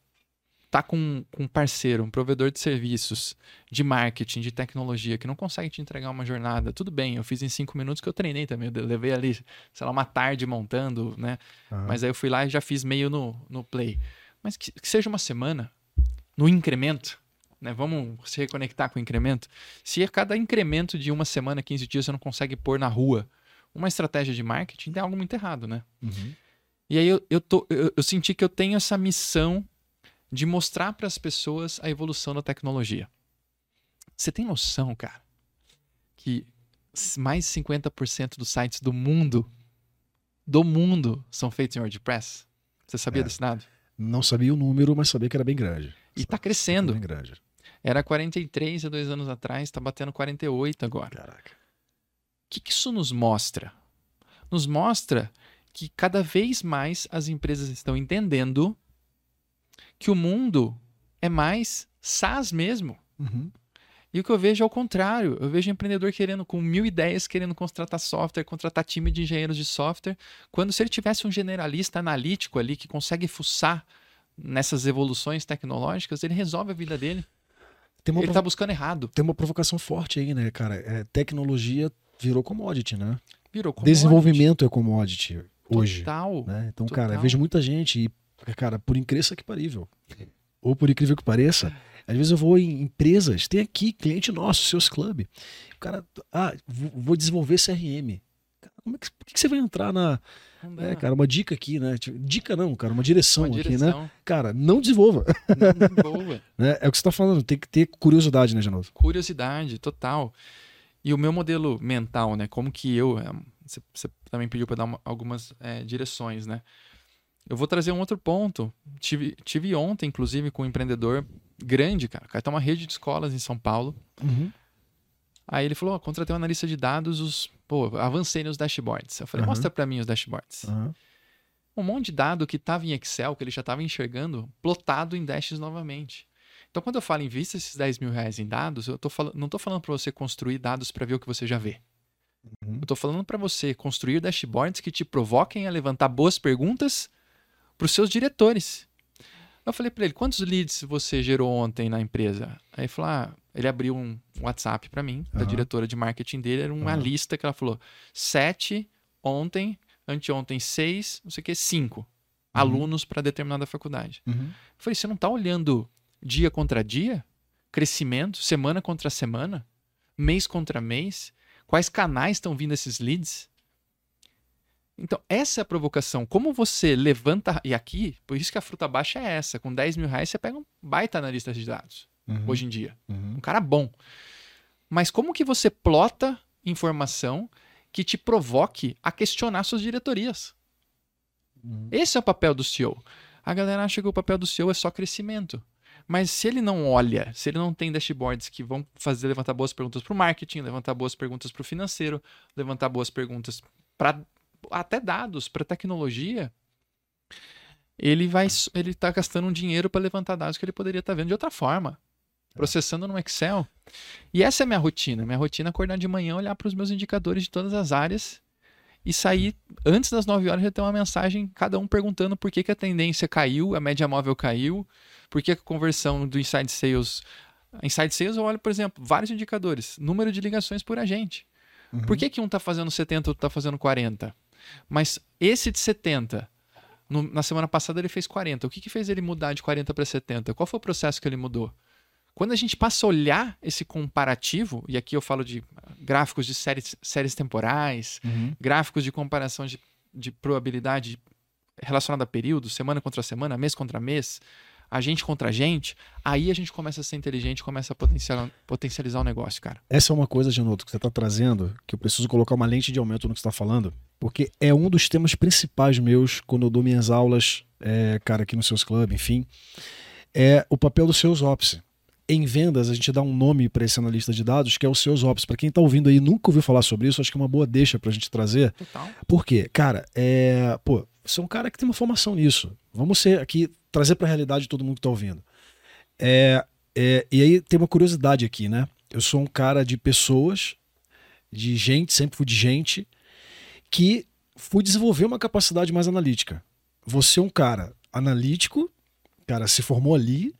tá com, com um parceiro, um provedor de serviços, de marketing, de tecnologia, que não consegue te entregar uma jornada, tudo bem, eu fiz em cinco minutos que eu treinei também, eu levei ali, sei lá, uma tarde montando, né? Aham. Mas aí eu fui lá e já fiz meio no, no play. Mas que, que seja uma semana, no incremento, né? Vamos se reconectar com o incremento. Se a cada incremento de uma semana, 15 dias, você não consegue pôr na rua uma estratégia de marketing, tem algo muito errado, né? Uhum. E aí eu, eu, tô, eu, eu senti que eu tenho essa missão de mostrar para as pessoas a evolução da tecnologia. Você tem noção, cara, que mais de 50% dos sites do mundo, do mundo, são feitos em WordPress? Você sabia É. desse dado? Não sabia o número, mas sabia que era bem grande. E tá Era crescendo. Era 43 há dois anos atrás, tá batendo 48 agora. Caraca. O que, que isso nos mostra? Nos mostra que cada vez mais as empresas estão entendendo que o mundo é mais SaaS mesmo. Uhum. E o que eu vejo é o contrário. Eu vejo empreendedor querendo, com mil ideias, querendo contratar software, contratar time de engenheiros de software, quando se ele tivesse um generalista analítico ali que consegue fuçar nessas evoluções tecnológicas, ele resolve a vida dele. Ele está buscando errado. Tem uma provocação forte aí, né, cara? É, tecnologia virou commodity, né? Virou commodity. Desenvolvimento é commodity hoje. Total. Né? Então, cara, Total. eu vejo muita gente e, cara, por incrível que parível, ou por incrível que pareça, Às vezes eu vou em empresas, tem aqui cliente nosso, seus clubes. O cara, ah, vou desenvolver CRM. Como é que, por que você vai entrar na. É, cara, uma dica aqui, né? Tipo, dica não, cara, uma direção, uma direção. aqui, né? Cara, não desenvolva. Não desenvolva. *laughs* né? É o que você tá falando, tem que ter curiosidade, né, Genoso? Curiosidade, total. E o meu modelo mental, né? Como que eu. É, você, você também pediu para dar uma, algumas é, direções, né? Eu vou trazer um outro ponto. Tive, tive ontem, inclusive, com um empreendedor grande, cara. O cara tem uma rede de escolas em São Paulo. Uhum. Aí ele falou: oh, contratei um analista de dados, os. Pô, avancei nos dashboards. Eu falei, uhum. mostra para mim os dashboards. Uhum. Um monte de dado que estava em Excel, que ele já estava enxergando, plotado em dashes novamente. Então, quando eu falo invista esses 10 mil reais em dados, eu tô falando, não estou falando para você construir dados para ver o que você já vê. Uhum. Eu estou falando para você construir dashboards que te provoquem a levantar boas perguntas para os seus diretores. Eu falei para ele, quantos leads você gerou ontem na empresa? Aí ele falou, ah, ele abriu um WhatsApp para mim, uhum. da diretora de marketing dele, era uma uhum. lista que ela falou, sete ontem, anteontem seis, não sei o que, cinco uhum. alunos para determinada faculdade. Eu falei, você não está olhando dia contra dia, crescimento, semana contra semana, mês contra mês, quais canais estão vindo esses leads. Então, essa é a provocação. Como você levanta. E aqui, por isso que a fruta baixa é essa. Com 10 mil reais, você pega um baita analista de dados. Uhum. Hoje em dia. Uhum. Um cara bom. Mas como que você plota informação que te provoque a questionar suas diretorias? Uhum. Esse é o papel do CEO. A galera acha que o papel do CEO é só crescimento. Mas se ele não olha, se ele não tem dashboards que vão fazer levantar boas perguntas para o marketing, levantar boas perguntas para o financeiro, levantar boas perguntas para até dados, para tecnologia, ele vai ele está gastando um dinheiro para levantar dados que ele poderia estar tá vendo de outra forma, processando no Excel. E essa é a minha rotina. Minha rotina é acordar de manhã, olhar para os meus indicadores de todas as áreas e sair antes das 9 horas já ter uma mensagem, cada um perguntando por que, que a tendência caiu, a média móvel caiu, por que a conversão do Inside Sales. Inside Sales eu olho, por exemplo, vários indicadores. Número de ligações por agente. Uhum. Por que, que um está fazendo 70 e outro está fazendo 40? Mas esse de 70, no, na semana passada ele fez 40. O que, que fez ele mudar de 40 para 70? Qual foi o processo que ele mudou? Quando a gente passa a olhar esse comparativo, e aqui eu falo de gráficos de séries, séries temporais, uhum. gráficos de comparação de, de probabilidade relacionada a período, semana contra semana, mês contra mês, a gente contra a gente, aí a gente começa a ser inteligente, começa a potencializar, potencializar o negócio, cara. Essa é uma coisa, Genoto, que você está trazendo, que eu preciso colocar uma lente de aumento no que você está falando, porque é um dos temas principais meus quando eu dou minhas aulas, é, cara, aqui nos seus clubes, enfim, é o papel dos seus ops. Em vendas, a gente dá um nome para esse analista de dados, que é o seus ops. Para quem está ouvindo aí nunca ouviu falar sobre isso, acho que é uma boa deixa para a gente trazer. Total. Por quê? Cara, é, pô, você é um cara que tem uma formação nisso. Vamos ser aqui trazer para a realidade todo mundo que está ouvindo. É, é, e aí tem uma curiosidade aqui, né? Eu sou um cara de pessoas, de gente, sempre fui de gente, que fui desenvolver uma capacidade mais analítica. Você é um cara analítico, cara, se formou ali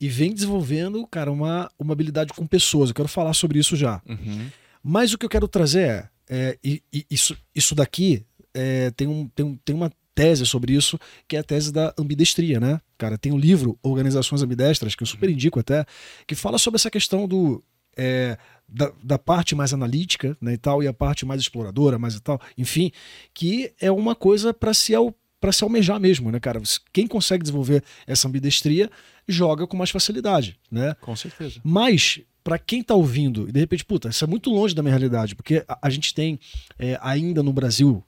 e vem desenvolvendo, cara, uma, uma habilidade com pessoas. Eu quero falar sobre isso já. Uhum. Mas o que eu quero trazer é, é e, e isso, isso daqui é, tem, um, tem, um, tem uma tese sobre isso, que é a tese da ambidestria, né? Cara, tem um livro, Organizações Ambidestras, que eu super indico até, que fala sobre essa questão do. É, da, da, parte mais analítica né, e tal, e a parte mais exploradora, mais e tal, enfim, que é uma coisa para se, para se almejar mesmo, né, cara? Quem consegue desenvolver essa ambidestria joga com mais facilidade, né? Com certeza. Mas, para quem tá ouvindo, e de repente, puta, isso é muito longe da minha realidade, porque a, a gente tem é, ainda no Brasil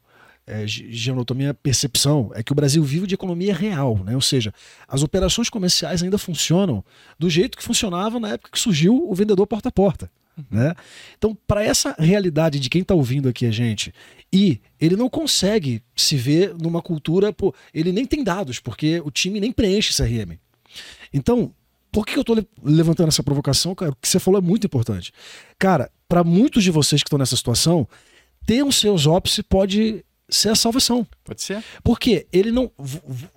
é, a minha percepção é que o Brasil vive de economia real, né? ou seja, as operações comerciais ainda funcionam do jeito que funcionava na época que surgiu o vendedor porta a porta. Né? Então, para essa realidade de quem está ouvindo aqui a gente, e ele não consegue se ver numa cultura, pô, ele nem tem dados, porque o time nem preenche CRM. Então, por que eu estou levantando essa provocação, cara? O que você falou é muito importante. Cara, para muitos de vocês que estão nessa situação, ter os seus ops pode ser a salvação. Pode ser. Porque ele não.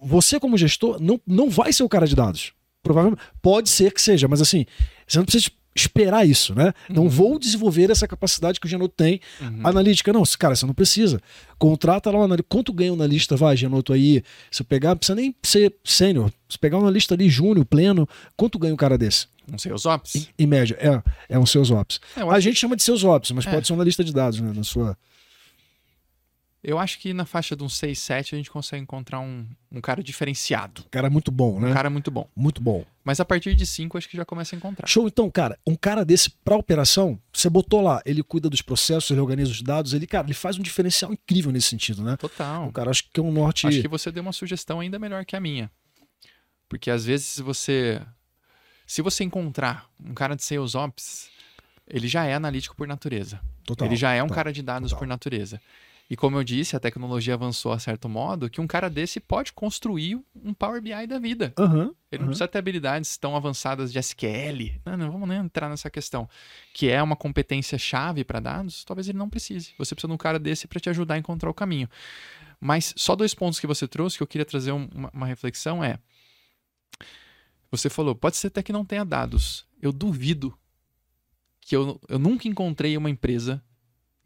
Você, como gestor, não, não vai ser o cara de dados. Provavelmente. Pode ser que seja, mas assim, você não precisa esperar isso, né? Não Uhum. vou desenvolver essa capacidade que o Genoto tem. Uhum. Analítica, não, cara, você não precisa. Contrata lá um analista. Quanto ganha um analista, vai, Genoto aí? Se eu pegar, não precisa nem ser sênior. Se pegar um analista ali, júnior, pleno, quanto ganha um cara desse? Não sei, os ops. Em, em média, é, é um seus ops. É, A gente chama de seus ops, mas É. pode ser um analista de dados, né? Na sua. Eu acho que na faixa de uns 6, 7 a gente consegue encontrar um, um cara diferenciado. Cara muito bom, né? Um cara muito bom. Muito bom. Mas a partir de 5 acho que já começa a encontrar. Show, então, cara, um cara desse pra operação, você botou lá, ele cuida dos processos, ele organiza os dados, ele, cara, ele faz um diferencial incrível nesse sentido, né? Total. O cara acho que é um norte. Acho que você deu uma sugestão ainda melhor que a minha. Porque às vezes você. Se você encontrar um cara de Sales Ops, ele já é analítico por natureza. Total, ele já é um total, cara de dados total. por natureza. E como eu disse, a tecnologia avançou a certo modo que um cara desse pode construir um Power BI da vida. Aham. Ele não precisa ter habilidades tão avançadas de SQL. Não, não vamos nem entrar nessa questão. Que é uma competência chave para dados, talvez ele não precise. Você precisa de um cara desse para te ajudar a encontrar o caminho. Mas só dois pontos que você trouxe que eu queria trazer um- uma, uma reflexão é. Você falou, pode ser até que não tenha dados. Eu duvido que eu, eu nunca encontrei uma empresa,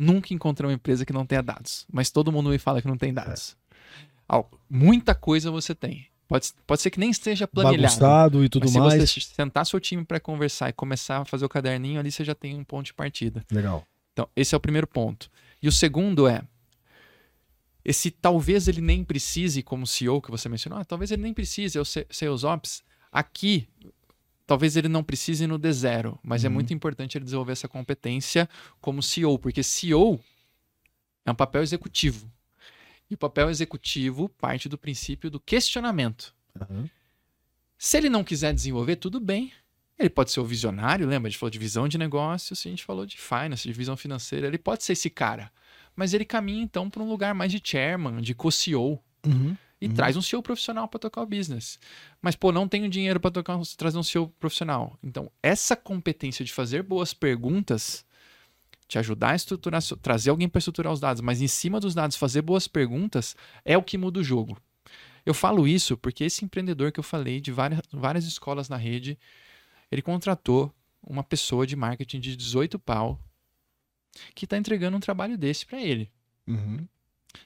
nunca encontrei uma empresa que não tenha dados. Mas todo mundo me fala que não tem dados. Al- Muita coisa você tem. Pode, pode ser que nem esteja planilhado. Bagunçado e tudo se mais. você sentar seu time para conversar e começar a fazer o caderninho ali, você já tem um ponto de partida. Legal. Então, esse é o primeiro ponto. E o segundo é esse talvez ele nem precise, como CEO que você mencionou, ah, talvez ele nem precise, é o se- Sales Ops. Aqui, talvez ele não precise no D0, mas é Uhum. muito importante ele desenvolver essa competência como CEO, porque CEO é um papel executivo. E o papel executivo parte do princípio do questionamento. Aham. Se ele não quiser desenvolver, tudo bem. Ele pode ser o visionário, lembra? A gente falou de visão de negócios, a gente falou de finance, de visão financeira. Ele pode ser esse cara. Mas ele caminha então para um lugar mais de chairman, de co-CEO. Uhum. E Uhum. traz um CEO profissional para tocar o business. Mas, pô, não tenho dinheiro para tocar, trazer um CEO profissional. Então, essa competência de fazer boas perguntas, te ajudar a estruturar, trazer alguém para estruturar os dados, mas em cima dos dados fazer boas perguntas, é o que muda o jogo. Eu falo isso porque esse empreendedor que eu falei de várias, várias escolas na rede, ele contratou uma pessoa de marketing de 18 pau que está entregando um trabalho desse para ele. Uhum.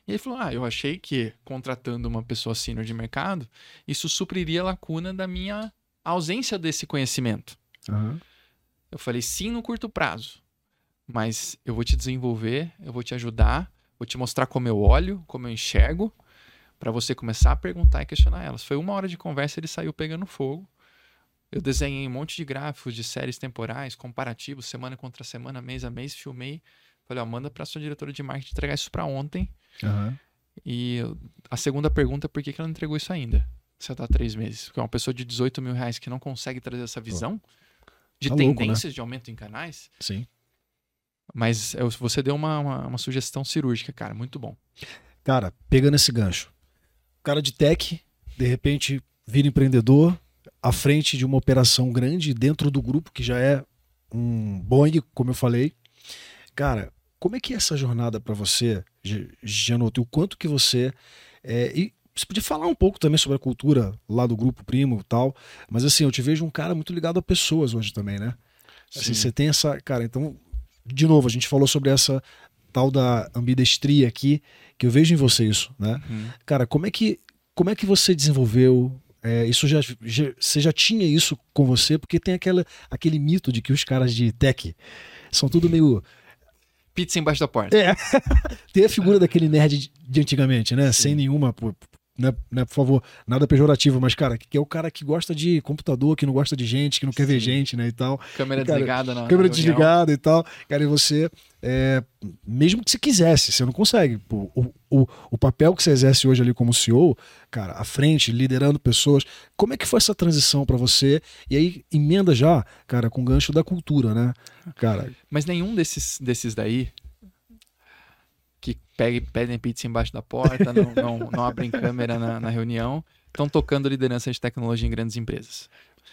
E ele falou: Ah, eu achei que contratando uma pessoa sênior de mercado, isso supriria a lacuna da minha ausência desse conhecimento. Aham. Eu falei: sim, no curto prazo. Mas eu vou te desenvolver, eu vou te ajudar, vou te mostrar como eu olho, como eu enxergo, para você começar a perguntar e questionar elas. Foi uma hora de conversa, ele saiu pegando fogo. Eu desenhei um monte de gráficos de séries temporais, comparativos, semana contra semana, mês a mês, filmei. Falei, ó, manda para sua diretora de marketing entregar isso para ontem. Aham. E a segunda pergunta é por que, que ela não entregou isso ainda? Se ela tá há três meses. Porque uma pessoa de 18 mil reais que não consegue trazer essa visão de Tá louco, né? tendências de aumento em canais. Sim. Mas você deu uma, uma, uma sugestão cirúrgica, cara. Muito bom. Cara, pegando esse gancho. Cara de tech, de repente, vira empreendedor, à frente de uma operação grande dentro do grupo, que já é um Boeing, como eu falei. Cara, como é que é essa jornada para você, E o quanto que você. é, e você podia falar um pouco também sobre a cultura lá do grupo Primo e tal, mas assim, eu te vejo um cara muito ligado a pessoas hoje também, né? Assim, você tem essa. Cara, então, de novo, a gente falou sobre essa tal da ambidestria aqui, que eu vejo em você isso, né? Uhum. Cara, como é que, como é que você desenvolveu? é, isso já, já- você já tinha isso com você? Porque tem aquela, aquele mito de que os caras de tech são tudo meio. Pizza embaixo da porta. É, *laughs* tem a figura daquele nerd de, antigamente, né? Sim. Sem nenhuma. Por, né, né, por favor, nada pejorativo, mas, cara, que é o cara que gosta de computador, que não gosta de gente, que não quer ver gente, né? E tal. Câmera Cara, desligada na. câmera desligada e tal. Cara, e você, é, mesmo que você quisesse, você não consegue. Pô, o, o, o papel que você exerce hoje ali como CEO, cara, à frente, liderando pessoas, como é que foi essa transição pra você? E aí, emenda já, cara, com o gancho da cultura, né? Cara, Mas nenhum desses, desses daí pegue, pedem pizza embaixo da porta, não, não, não abrem câmera na, na reunião, estão tocando liderança de tecnologia em grandes empresas.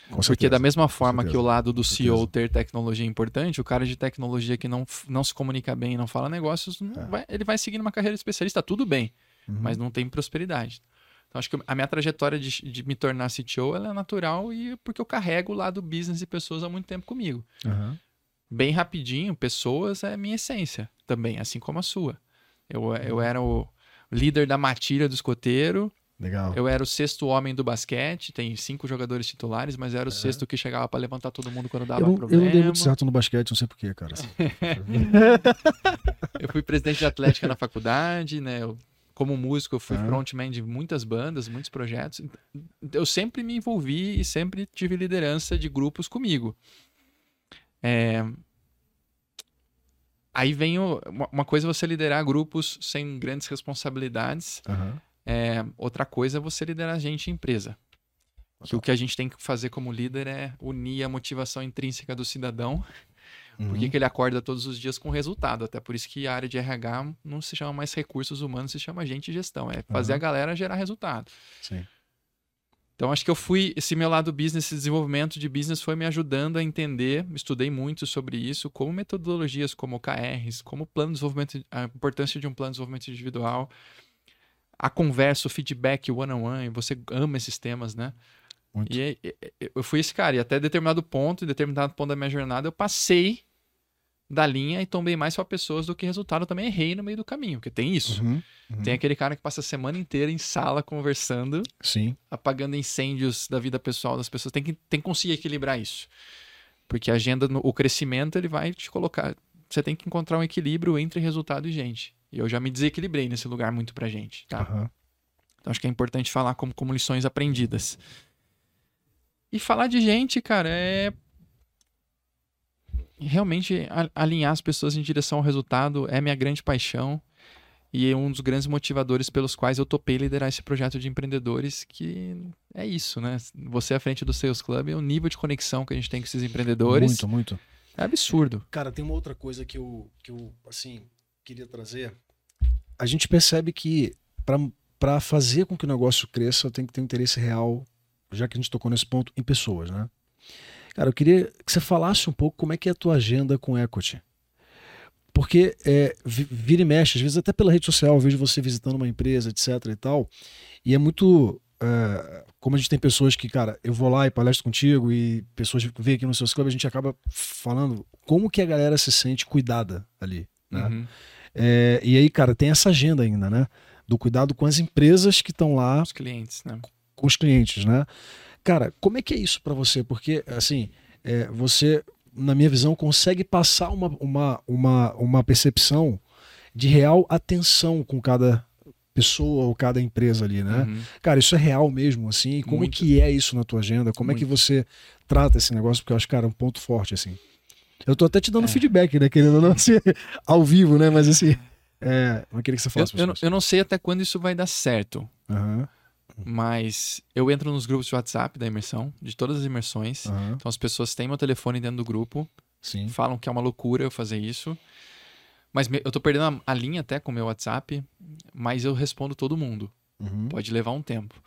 com Porque certeza. da mesma forma que o lado do CEO ter tecnologia é importante, o cara de tecnologia que não, não se comunica bem e não fala negócios, não É. vai- ele vai seguir uma carreira especialista, tudo bem, Uhum. mas não tem prosperidade. Então acho que a minha trajetória de, de me tornar CTO ela é natural e porque eu carrego o lado business e pessoas há muito tempo comigo. Aham. Bem rapidinho, pessoas é minha essência também, assim como a sua. Eu, eu era o líder da matilha do escoteiro, Legal. eu era o sexto homem do basquete, tem cinco jogadores titulares, mas eu era o sexto que chegava pra levantar todo mundo quando dava Eu não, eu problema. não dei muito certo no basquete, não sei porquê, cara. Eu fui presidente de atlética na faculdade, né? Eu, como músico, eu fui Ah. frontman de muitas bandas, muitos projetos. Eu sempre me envolvi e sempre tive liderança de grupos comigo. É, Aí vem o- uma- coisa é você liderar grupos sem grandes responsabilidades, Aham. é, outra coisa é você liderar gente em empresa. Que o que a gente tem que fazer como líder é unir a motivação intrínseca do cidadão Uhum. por que que ele acorda todos os dias com resultado? Até por isso que a área de RH não se chama mais recursos humanos, se chama gente e gestão. É fazer Aham. a galera gerar resultado. Sim. Então acho que eu fui, esse meu lado business, esse desenvolvimento de business foi me ajudando a entender, estudei muito sobre isso, como metodologias como OKRs, como plano de desenvolvimento, a importância de um plano de desenvolvimento individual, a conversa, o feedback, o one-on-one, você ama esses temas, né? Muito. E- eu fui esse cara, e até determinado ponto, em determinado ponto da minha jornada, eu passei da linha e tombei mais para pessoas do que resultado. Eu também errei no meio do caminho, porque tem isso. Uhum. Uhum. Tem aquele cara que passa a semana inteira em sala conversando, Sim. apagando incêndios da vida pessoal das pessoas. Tem que, tem que conseguir equilibrar isso. Porque a agenda, o crescimento, ele vai te colocar. Você tem que encontrar um equilíbrio entre resultado e gente. E eu já me desequilibrei nesse lugar muito pra gente, tá? Aham. Então acho que é importante falar como, como lições aprendidas. E falar de gente, cara, é. Realmente alinhar as pessoas em direção ao resultado é minha grande paixão. E é um dos grandes motivadores pelos quais eu topei liderar esse projeto de empreendedores, que é isso, né? Você à frente do Sales Club é o nível de conexão que a gente tem com esses empreendedores. Muito, muito. É absurdo. Cara, tem uma outra coisa que eu, que eu assim, queria trazer. A gente percebe que para fazer com que o negócio cresça, tem que ter um interesse real, já que a gente tocou nesse ponto, em pessoas, né? Cara, eu queria que você falasse um pouco como é que é a tua agenda com equity. Porque é, vi- vira e mexe, às vezes até pela rede social, eu vejo você visitando uma empresa, etc e tal, e é muito... é, como a gente tem pessoas que, cara, eu vou lá e palestro contigo e pessoas vêm aqui no seus clubes, a gente acaba falando como que a galera se sente cuidada ali, né? Uhum. É, e aí, cara, tem essa agenda ainda, né? Do cuidado com as empresas que estão lá Os clientes, né? com os clientes, né? Cara, como é que é isso pra você? Porque, assim, é, você, na minha visão, consegue passar uma, uma, uma, uma percepção de real atenção com cada pessoa ou cada empresa ali, né? Uhum. Cara, isso é real mesmo, assim? Como Muito. que é isso na tua agenda? Como é que você trata esse negócio? Porque eu acho, cara, é um ponto forte, assim. Eu tô até te dando É. feedback, né? Querendo ou não ser *laughs* ao vivo, né? Mas assim, é, eu queria que você Eu, falasse. eu não- eu não sei até quando isso vai dar certo. Aham, Mas eu entro nos grupos de WhatsApp da imersão, de todas as imersões. aham, Então as pessoas têm meu telefone dentro do grupo, sim. falam que é uma loucura eu fazer isso. Mas eu tô perdendo a, linha até com o meu WhatsApp, mas eu respondo todo mundo. Uhum, Pode levar um tempo.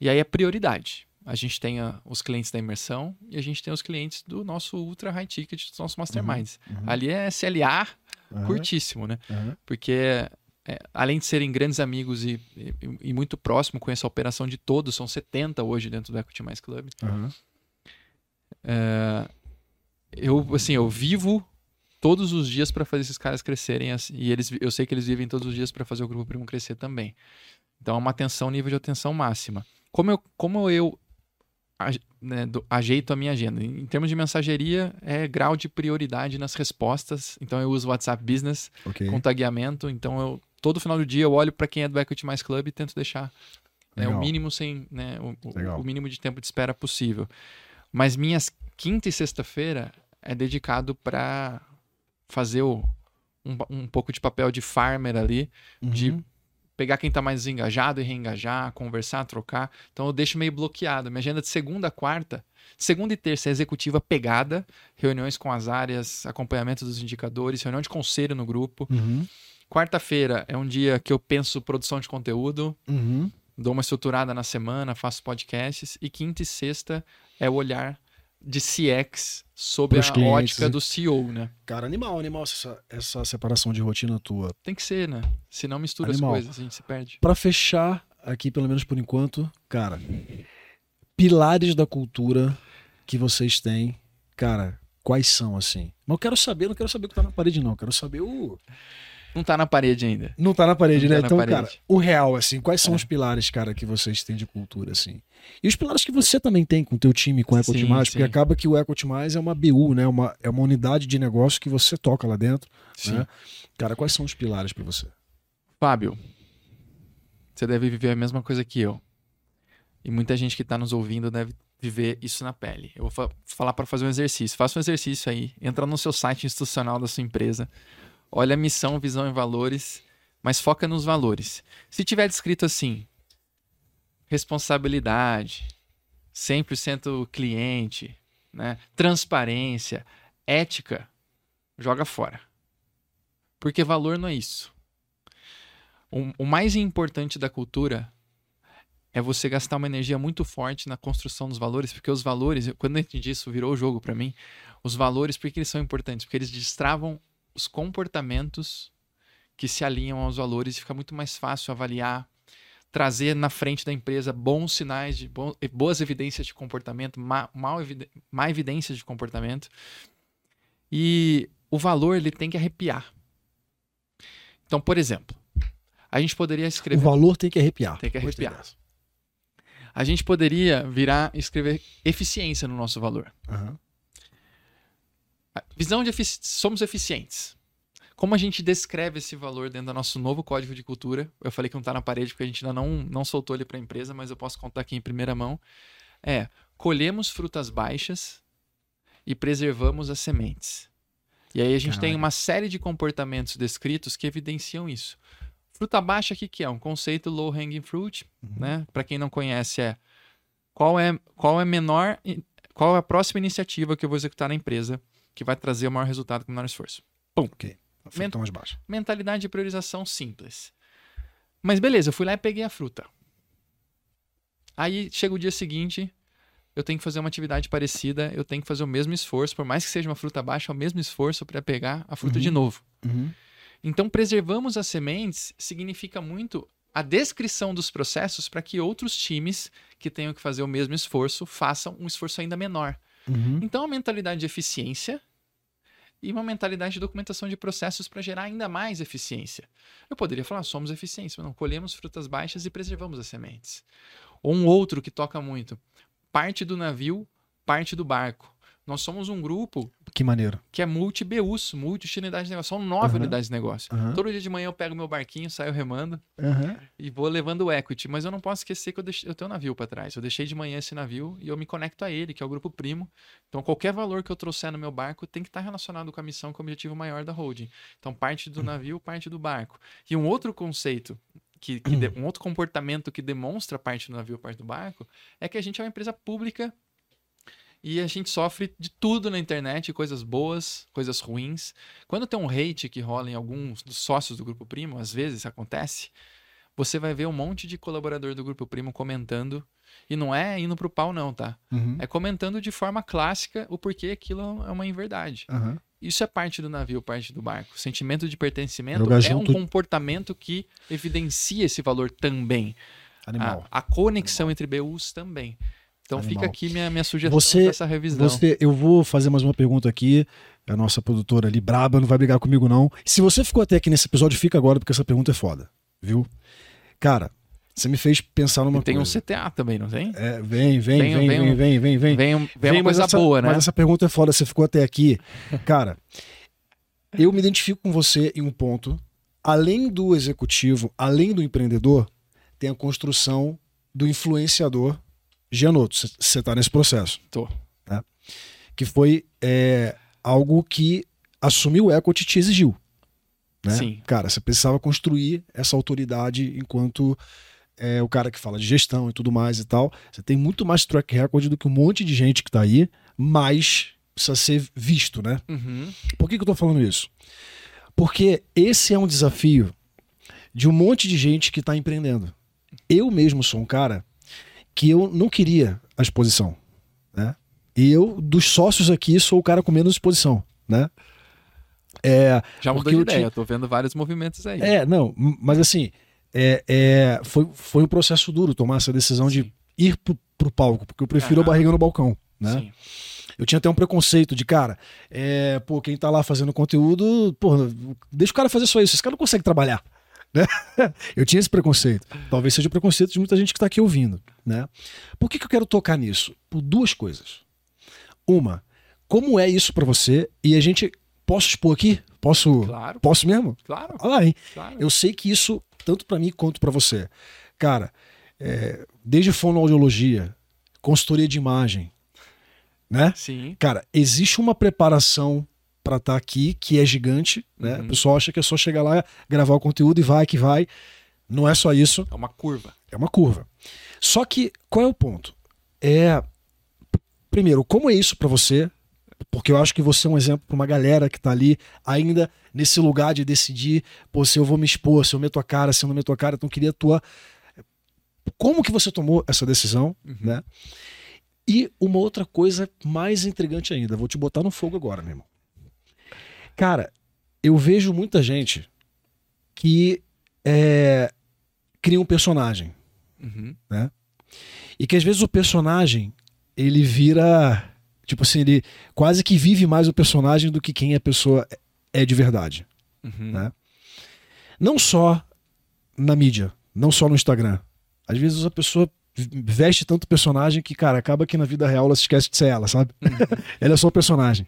E aí é prioridade. A gente tem a- os clientes da imersão e a gente tem os clientes do nosso ultra high ticket, dos nossos masterminds. uhum, Ali é SLA aham, curtíssimo, né? porque é, além de serem grandes amigos e, e- e muito próximo, conheço a operação de todos, são 70 hoje dentro do Equity Mais Club. aham. É, eu, assim, eu vivo todos os dias para fazer esses caras crescerem assim, e eles, eu sei que eles vivem todos os dias para fazer o Grupo Primo crescer também. Então é uma atenção, nível de atenção máxima. Como eu, como eu né, do- ajeito a minha agenda? Em termos de mensageria, é grau de prioridade nas respostas. Então eu uso o WhatsApp Business, Ok. com tagueamento. Então, eu, todo final do dia eu olho para quem é do Equity Mais Club e tento deixar né, o mínimo sem né, o, o- mínimo de tempo de espera possível. Mas minhas quinta e sexta-feira é dedicado para fazer o, um, um pouco de papel de farmer ali, de Uhum, pegar quem tá mais engajado e reengajar, conversar, trocar. Então eu deixo meio bloqueado. Minha agenda de segunda a quarta, segunda e terça é executiva pegada, reuniões com as áreas, acompanhamento dos indicadores, reunião de conselho no grupo. uhum, Quarta-feira é um dia que eu penso produção de conteúdo, uhum. dou uma estruturada na semana, faço podcasts. E quinta e sexta é o olhar de CX sob Pros a clientes, ótica né? do CEO, né? Cara, animal, animal essa, essa separação de rotina tua. Tem que ser, né? Senão mistura Animal. as coisas, a gente se perde. Pra fechar aqui, pelo menos por enquanto, cara, pilares da cultura que vocês têm, cara, quais são, assim? Mas eu quero saber, não quero saber o que tá na parede, não. Eu quero saber o. Não tá na parede ainda. Não tá na parede, Não né? tá na então, parede. cara, o real, assim, quais são É. os pilares, cara, que vocês têm de cultura, assim? E os pilares que você também tem com o teu time, com o Sim, EcoTimais, porque acaba que o EcoTimais é uma BU, né? Uma, é uma unidade de negócio que você toca lá dentro, Sim. né? Cara, quais são os pilares pra você? Fábio, você deve viver a mesma coisa que eu. E muita gente que está nos ouvindo deve viver isso na pele. Eu vou fa- falar para fazer um exercício. Faça um exercício aí. Entra no seu site institucional da sua empresa. Olha a missão, visão e valores, mas foca nos valores. Se tiver descrito assim, responsabilidade, 100% cliente, né? transparência, ética, joga fora. Porque valor não é isso. O, o mais importante da cultura é você gastar uma energia muito forte na construção dos valores, porque os valores, quando eu entendi isso, virou o jogo para mim. Os valores, por que eles são importantes? Porque eles destravam os comportamentos que se alinham aos valores e fica muito mais fácil avaliar, trazer na frente da empresa bons sinais, de bom- boas evidências de comportamento, má, mal evide- má evidências de comportamento. E o valor ele tem que arrepiar. Então, por exemplo, a gente poderia O escrever. valor tem que arrepiar. Tem que arrepiar. A gente poderia virar e escrever eficiência no nosso valor. Aham. Visão de efici somos eficientes. Como a gente descreve esse valor dentro do nosso novo código de cultura? Eu falei que não está na parede porque a gente ainda não, não soltou ele para a empresa, mas eu posso contar aqui em primeira mão. É, colhemos frutas baixas e preservamos as sementes. E aí a gente tem uma série de comportamentos descritos que evidenciam isso. Fruta baixa, o que, que é? Um conceito low hanging fruit, Uhum. né? Para quem não conhece, é qual é qual é menor, qual é a próxima iniciativa que eu vou executar na empresa que vai trazer o maior resultado com o menor esforço. Ok. A fruta mais baixa. Mentalidade de priorização simples. Mas beleza, eu fui lá e peguei a fruta. Aí chega o dia seguinte, eu tenho que fazer uma atividade parecida, eu tenho que fazer o mesmo esforço, por mais que seja uma fruta baixa, é o mesmo esforço para pegar a fruta Uhum. de novo. Uhum. Então, preservamos as sementes significa muito a descrição dos processos para que outros times que tenham que fazer o mesmo esforço façam um esforço ainda menor. Uhum. Então, a mentalidade de eficiência e uma mentalidade de documentação de processos para gerar ainda mais eficiência. Eu poderia falar, somos eficientes, mas não colhemos frutas baixas e preservamos as sementes. Ou um outro que toca muito, parte do navio, parte do barco. Nós somos um grupo Que maneiro. que é multi-BUs, multi-unidades de negócio. São nove Aham. unidades de negócio. Aham. Todo dia de manhã eu pego meu barquinho, saio remando Aham. e vou levando o equity. Mas eu não posso esquecer que eu, deixei, eu tenho um navio para trás. Eu deixei de manhã esse navio e eu me conecto a ele, que é o grupo primo. Então qualquer valor que eu trouxer no meu barco tem que estar relacionado com a missão, com o objetivo maior da holding. Então parte do navio, parte do barco. E um outro conceito, que, que de- um outro comportamento que demonstra parte do navio, parte do barco, é que a gente é uma empresa pública e a gente sofre de tudo na internet, coisas boas, coisas ruins. Quando tem um hate que rola em alguns dos sócios do Grupo Primo, às vezes acontece, você vai ver um monte de colaborador do Grupo Primo comentando, e não é indo pro pau não, tá? Uhum. É comentando de forma clássica o porquê aquilo é uma inverdade. Aham. Isso é parte do navio, parte do barco. Sentimento de pertencimento é um junto- comportamento que evidencia esse valor também. Animal. A, a conexão entre BUs também. Então Animal. fica aqui minha, minha sugestão Você- dessa revisão. Você, eu vou fazer mais uma pergunta aqui. A nossa produtora ali, braba, não vai brigar comigo, não. Se você ficou até aqui nesse episódio, fica agora, porque essa pergunta é foda. Viu? Cara, você me fez pensar numa E tem um coisa. CTA também, não tem? É, vem, vem, Tem- vem, vem vem, um- vem, vem, vem. Vem, um- vem, uma coisa essa- boa, né? Mas essa pergunta é foda, você ficou até aqui. *laughs* Cara, eu me identifico com você em um ponto. Além do executivo, além do empreendedor, tem a construção do influenciador Gianotto. Você está nesse processo. Tô. Que foi é, algo que assumir o equity te exigiu. Né? Sim. Cara, você precisava construir essa autoridade enquanto é, o cara que fala de gestão e tudo mais e tal. Você tem muito mais track record do que um monte de gente que tá aí, mas precisa ser visto, né? Uhum. Por que, que eu tô falando isso? Porque esse é um desafio de um monte de gente que está empreendendo. Eu mesmo sou um cara que eu não queria a exposição, né? E eu, dos sócios aqui, sou o cara com menos exposição, né? É, Já mudou de eu ideia, eu tô vendo vários movimentos aí. é, não, mas assim, é, é, foi, foi um processo duro tomar essa decisão Sim. de ir pro, pro palco, porque eu prefiro a barriga no balcão, né? Sim. Eu tinha até um preconceito de, cara, é, pô, quem tá lá fazendo conteúdo, pô, deixa o cara fazer só isso, esse cara não consegue trabalhar. Né? *laughs* Eu tinha esse preconceito. Talvez seja o preconceito de muita gente que tá aqui ouvindo, né? Por que, que eu quero tocar nisso? Por duas coisas. Uma, como é isso pra você? E a gente, posso expor aqui? Posso, Claro, posso mesmo? claro, Olha lá, hein? claro. Eu sei que isso, tanto pra mim quanto pra você, cara, é, desde fonoaudiologia, consultoria de imagem, né? Sim, Cara, existe uma preparação pra estar aqui que é gigante, né? Uhum. O pessoal acha que é só chegar lá, gravar o conteúdo e vai que vai. Não é só isso, é uma curva. é uma curva. Só que qual é o ponto? É primeiro, como é isso pra você? Porque eu acho que você é um exemplo pra uma galera que tá ali ainda nesse lugar de decidir, pô, se eu vou me expor, se eu meto a cara, se eu não meto a cara, então eu queria a tua como que você tomou essa decisão, Uhum. né? E uma outra coisa mais intrigante ainda, vou te botar no fogo agora, meu irmão. Cara, eu vejo muita gente que é, cria um personagem Uhum. e que às vezes o personagem ele vira tipo assim ele quase que vive mais o personagem do que quem a pessoa é de verdade Uhum. Né? não só na mídia não só no Instagram às vezes a pessoa veste tanto personagem que cara acaba que na vida real ela se esquece de ser ela sabe *laughs* ela é só o personagem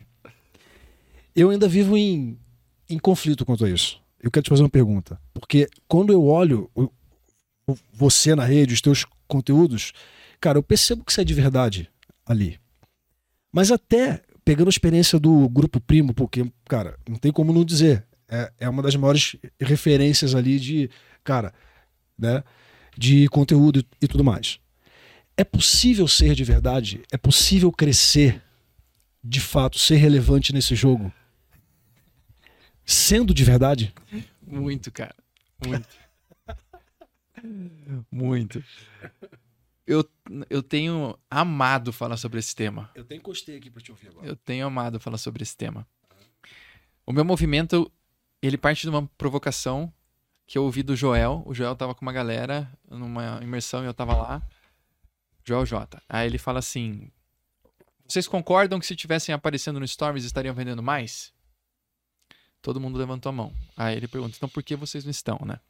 eu ainda vivo em, em conflito quanto a isso. Eu quero te fazer uma pergunta porque quando eu olho você na rede os teus conteúdos cara eu percebo que você é de verdade ali. Mas até pegando a experiência do grupo primo porque cara não tem como não dizer. É, é uma das maiores referências ali de cara né de conteúdo e, e tudo mais. É possível ser de verdade? É possível crescer de fato ser relevante nesse jogo sendo de verdade Muito, cara. Muito. Muito. Eu, eu tenho amado falar sobre esse tema. eu até encostei aqui para te ouvir agora Eu tenho amado falar sobre esse tema. O meu movimento, ele parte de uma provocação que eu ouvi do Joel. O Joel tava com uma galera numa imersão e eu tava lá. Joel J. Aí ele fala assim: Vocês concordam que se tivessem aparecendo no Stories estariam vendendo mais? Todo mundo levantou a mão. Aí ele pergunta: Então por que vocês não estão, né?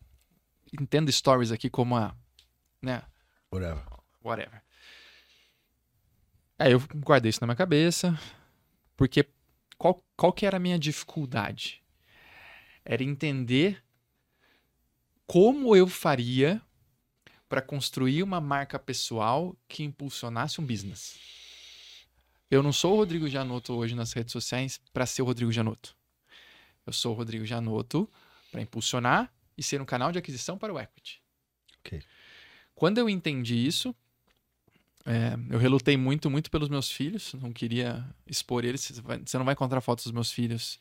Entenda Stories aqui como a. Né? whatever whatever. Aí eu guardei isso na minha cabeça, porque qual, qual que era a minha dificuldade? Era entender como eu faria para construir uma marca pessoal que impulsionasse um business. Eu não sou o Rodrigo Janotto hoje nas redes sociais para ser o Rodrigo Janotto. Eu sou o Rodrigo Janotto para impulsionar e ser um canal de aquisição para o equity. Ok. Quando eu entendi isso, é, eu relutei muito, muito pelos meus filhos. Não queria expor eles. Você não vai encontrar fotos dos meus filhos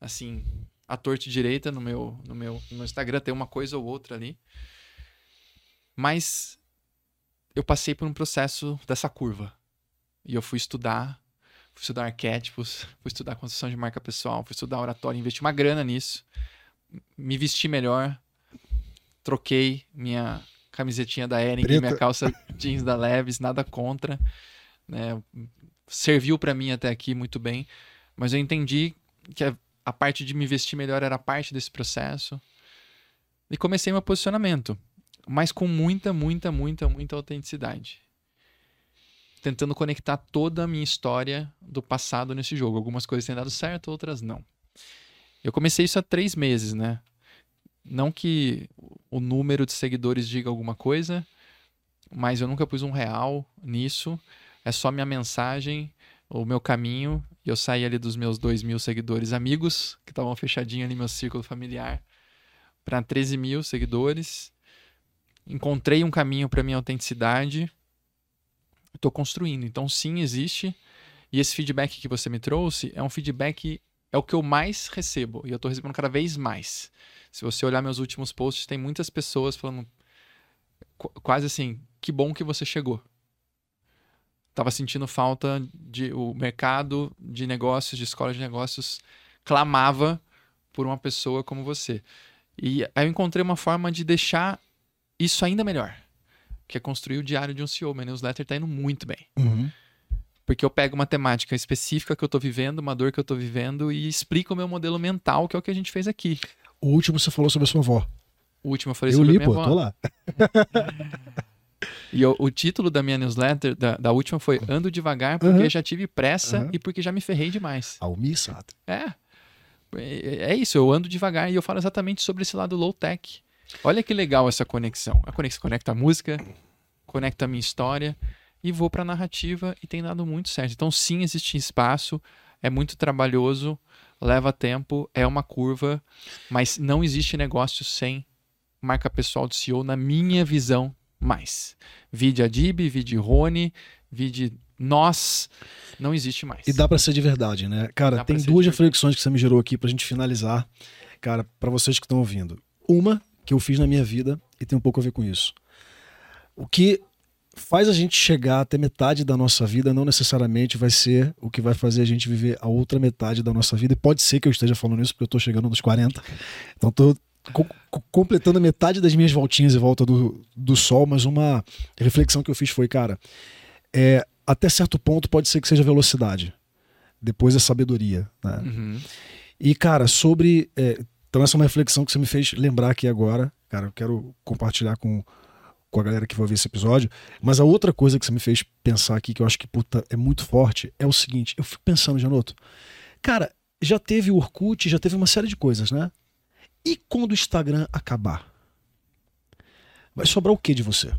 assim, à torta e direita no meu, no, meu, no meu Instagram. Tem uma coisa ou outra ali. Mas eu passei por um processo dessa curva. E eu fui estudar, fui estudar arquétipos, fui estudar construção de marca pessoal, fui estudar oratória, investi uma grana nisso. Me vesti melhor, troquei minha camisetinha da Ering, minha calça jeans da Leves, nada contra, né? Serviu pra mim até aqui muito bem, mas eu entendi que a, a parte de me vestir melhor era parte desse processo. E comecei meu posicionamento, mas com muita, muita, muita, muita autenticidade. Tentando conectar toda a minha história do passado nesse jogo. Algumas coisas têm dado certo, outras não. Eu comecei isso há três meses, né? Não que o número de seguidores diga alguma coisa, mas eu nunca pus um real nisso. É só minha mensagem, o meu caminho. E eu saí ali dos meus 2 mil seguidores amigos, que estavam fechadinhos ali no meu círculo familiar, para 13 mil seguidores. Encontrei um caminho para minha autenticidade. Estou construindo. Então, sim, existe. E esse feedback que você me trouxe é um feedback, é o que eu mais recebo. E eu estou recebendo cada vez mais. Se você olhar meus últimos posts, tem muitas pessoas falando qu- quase assim, que bom que você chegou. Tava sentindo falta de o mercado de negócios, de escola de negócios clamava por uma pessoa como você. E aí eu encontrei uma forma de deixar isso ainda melhor, que é construir o diário de um CEO. Meu newsletter tá indo muito bem. Uhum. Porque eu pego uma temática específica que eu tô vivendo, uma dor que eu tô vivendo e explico o meu modelo mental, que é o que a gente fez aqui. O último você falou sobre a sua avó. O último eu falei Eu sobre li, minha pô, avó. tô lá. *laughs* E eu- o título da minha newsletter, da, da última, foi Ando devagar porque Uhum. já tive pressa Uhum. e porque já me ferrei demais. Almir Sater. É. É é isso, eu ando devagar e eu falo exatamente sobre esse lado low tech. Olha que legal essa conexão. A conexão conecta a música, conecta a minha história e vou pra narrativa e tem dado muito certo. Então, sim, existe espaço, é muito trabalhoso, leva tempo, é uma curva, mas não existe negócio sem marca pessoal do CEO, na minha visão, mais. Vide Adib, vide Rony, vide nós, não existe mais. E dá pra ser de verdade, né? Cara, Dá tem duas reflexões que você me gerou aqui pra gente finalizar. Cara, pra vocês que estão ouvindo. Uma que eu fiz na minha vida e tem um pouco a ver com isso. O que faz a gente chegar até metade da nossa vida não necessariamente vai ser o que vai fazer a gente viver a outra metade da nossa vida. E pode ser que eu esteja falando isso porque eu tô chegando nos 40. Então tô co- co- completando metade das minhas voltinhas em volta do, do sol, mas uma reflexão que eu fiz foi, cara, é, até certo ponto pode ser que seja velocidade. Depois é sabedoria. Né? Uhum. E, cara, sobre. é, então, essa é uma reflexão que você me fez lembrar aqui agora. Cara, eu quero compartilhar com, com a galera que vai ver esse episódio. Mas a outra coisa que você me fez pensar aqui, que eu acho que puta, é muito forte, é o seguinte: eu fico pensando, Janoto, cara, já teve o Orkut, já teve uma série de coisas, né? E quando o Instagram acabar? Vai sobrar o que de você?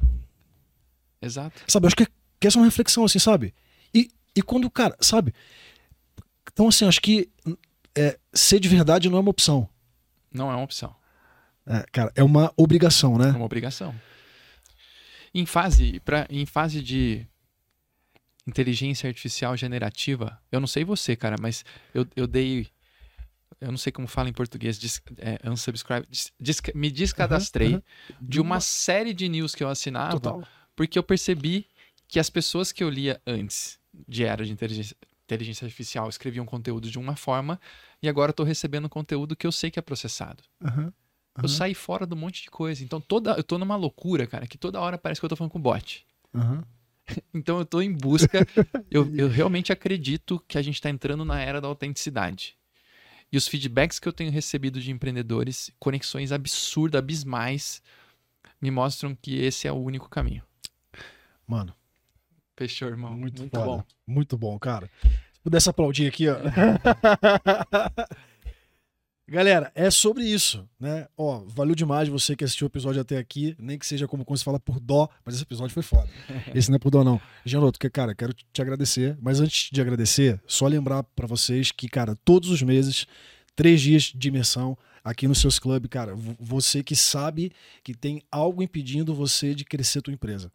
Exato. Sabe, eu acho que, que essa é uma reflexão, assim, sabe? E, e quando, cara, sabe? Então, assim, acho que é, ser de verdade não é uma opção. Não é uma opção. É, cara, é uma obrigação, É né? uma obrigação. Em fase, pra, em fase de inteligência artificial generativa, eu não sei você, cara, mas eu, eu dei. Eu não sei como fala em português, dis, é, unsubscribe, dis- dis- me descadastrei aham. de uma série de news que eu assinava, Total. porque eu percebi que as pessoas que eu lia antes de era de inteligência, inteligência artificial escreviam conteúdo de uma forma e agora eu tô recebendo conteúdo que eu sei que é processado. Aham, Eu aham, saí fora de um monte de coisa. Então toda, eu tô numa loucura, cara, que toda hora parece que eu tô falando com bot. aham. *laughs* Então eu tô em busca. eu, *laughs* eu realmente acredito que a gente tá entrando na era da autenticidade. E os feedbacks que eu tenho recebido de empreendedores, conexões absurdas, abismais, me mostram que esse é o único caminho. Mano, Fechou, irmão. muito, Muito bom. Muito bom, cara. Se pudesse aplaudir aqui, ó. *laughs* Galera, é sobre isso, né? Ó, valeu demais você que assistiu o episódio até aqui, nem que seja como quando se fala por dó, mas esse episódio foi foda. *laughs* Esse não é por dó, não. Gianoto, que, cara, quero te agradecer, mas antes de agradecer, só lembrar pra vocês que, cara, todos os meses, três dias de imersão aqui no Seus Club, cara, vo- você que sabe que tem algo impedindo você de crescer tua empresa.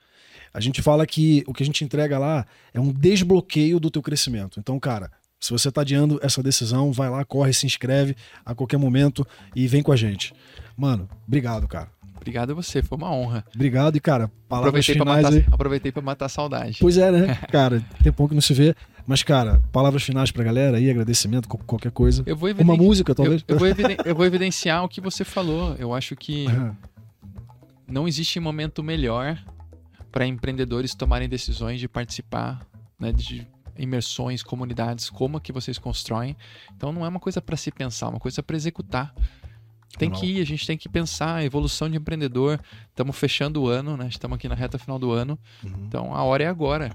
A gente fala que o que a gente entrega lá é um desbloqueio do teu crescimento. Então, cara, se você está adiando essa decisão, vai lá, corre, se inscreve a qualquer momento e vem com a gente. Mano, obrigado, cara. Obrigado a você, foi uma honra. Obrigado e, cara, palavras Aproveitei pra, finais matar, aí. aproveitei pra matar a saudade. Pois é, né? *laughs* Cara, tem pouco que não se vê. Mas, cara, palavras finais pra galera aí, agradecimento, qualquer coisa. Eu vou, Uma música, eu, talvez. eu vou eviden- eu vou evidenciar o que você falou. Eu acho que não existe momento melhor para empreendedores tomarem decisões de participar né, de imersões, comunidades, como que vocês constroem. Então não é uma coisa para se pensar, é uma coisa para executar. Tem Não. que ir, a gente tem que pensar a evolução de empreendedor. Estamos fechando o ano, né? Estamos aqui na reta final do ano. Uhum. Então a hora é agora.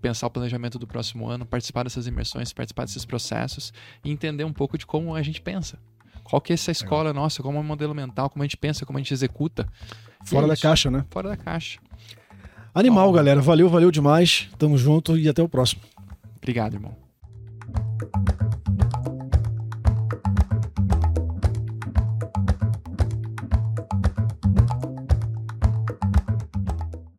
Pensar o planejamento do próximo ano, participar dessas imersões, participar desses processos e entender um pouco de como a gente pensa. Qual que é essa escola nossa, como é o modelo mental, como a gente pensa, como a gente executa. Fora é da isso. caixa, né? Fora da caixa. Animal, Bom. galera. Valeu, valeu demais. Tamo junto e até o próximo. Obrigado, irmão.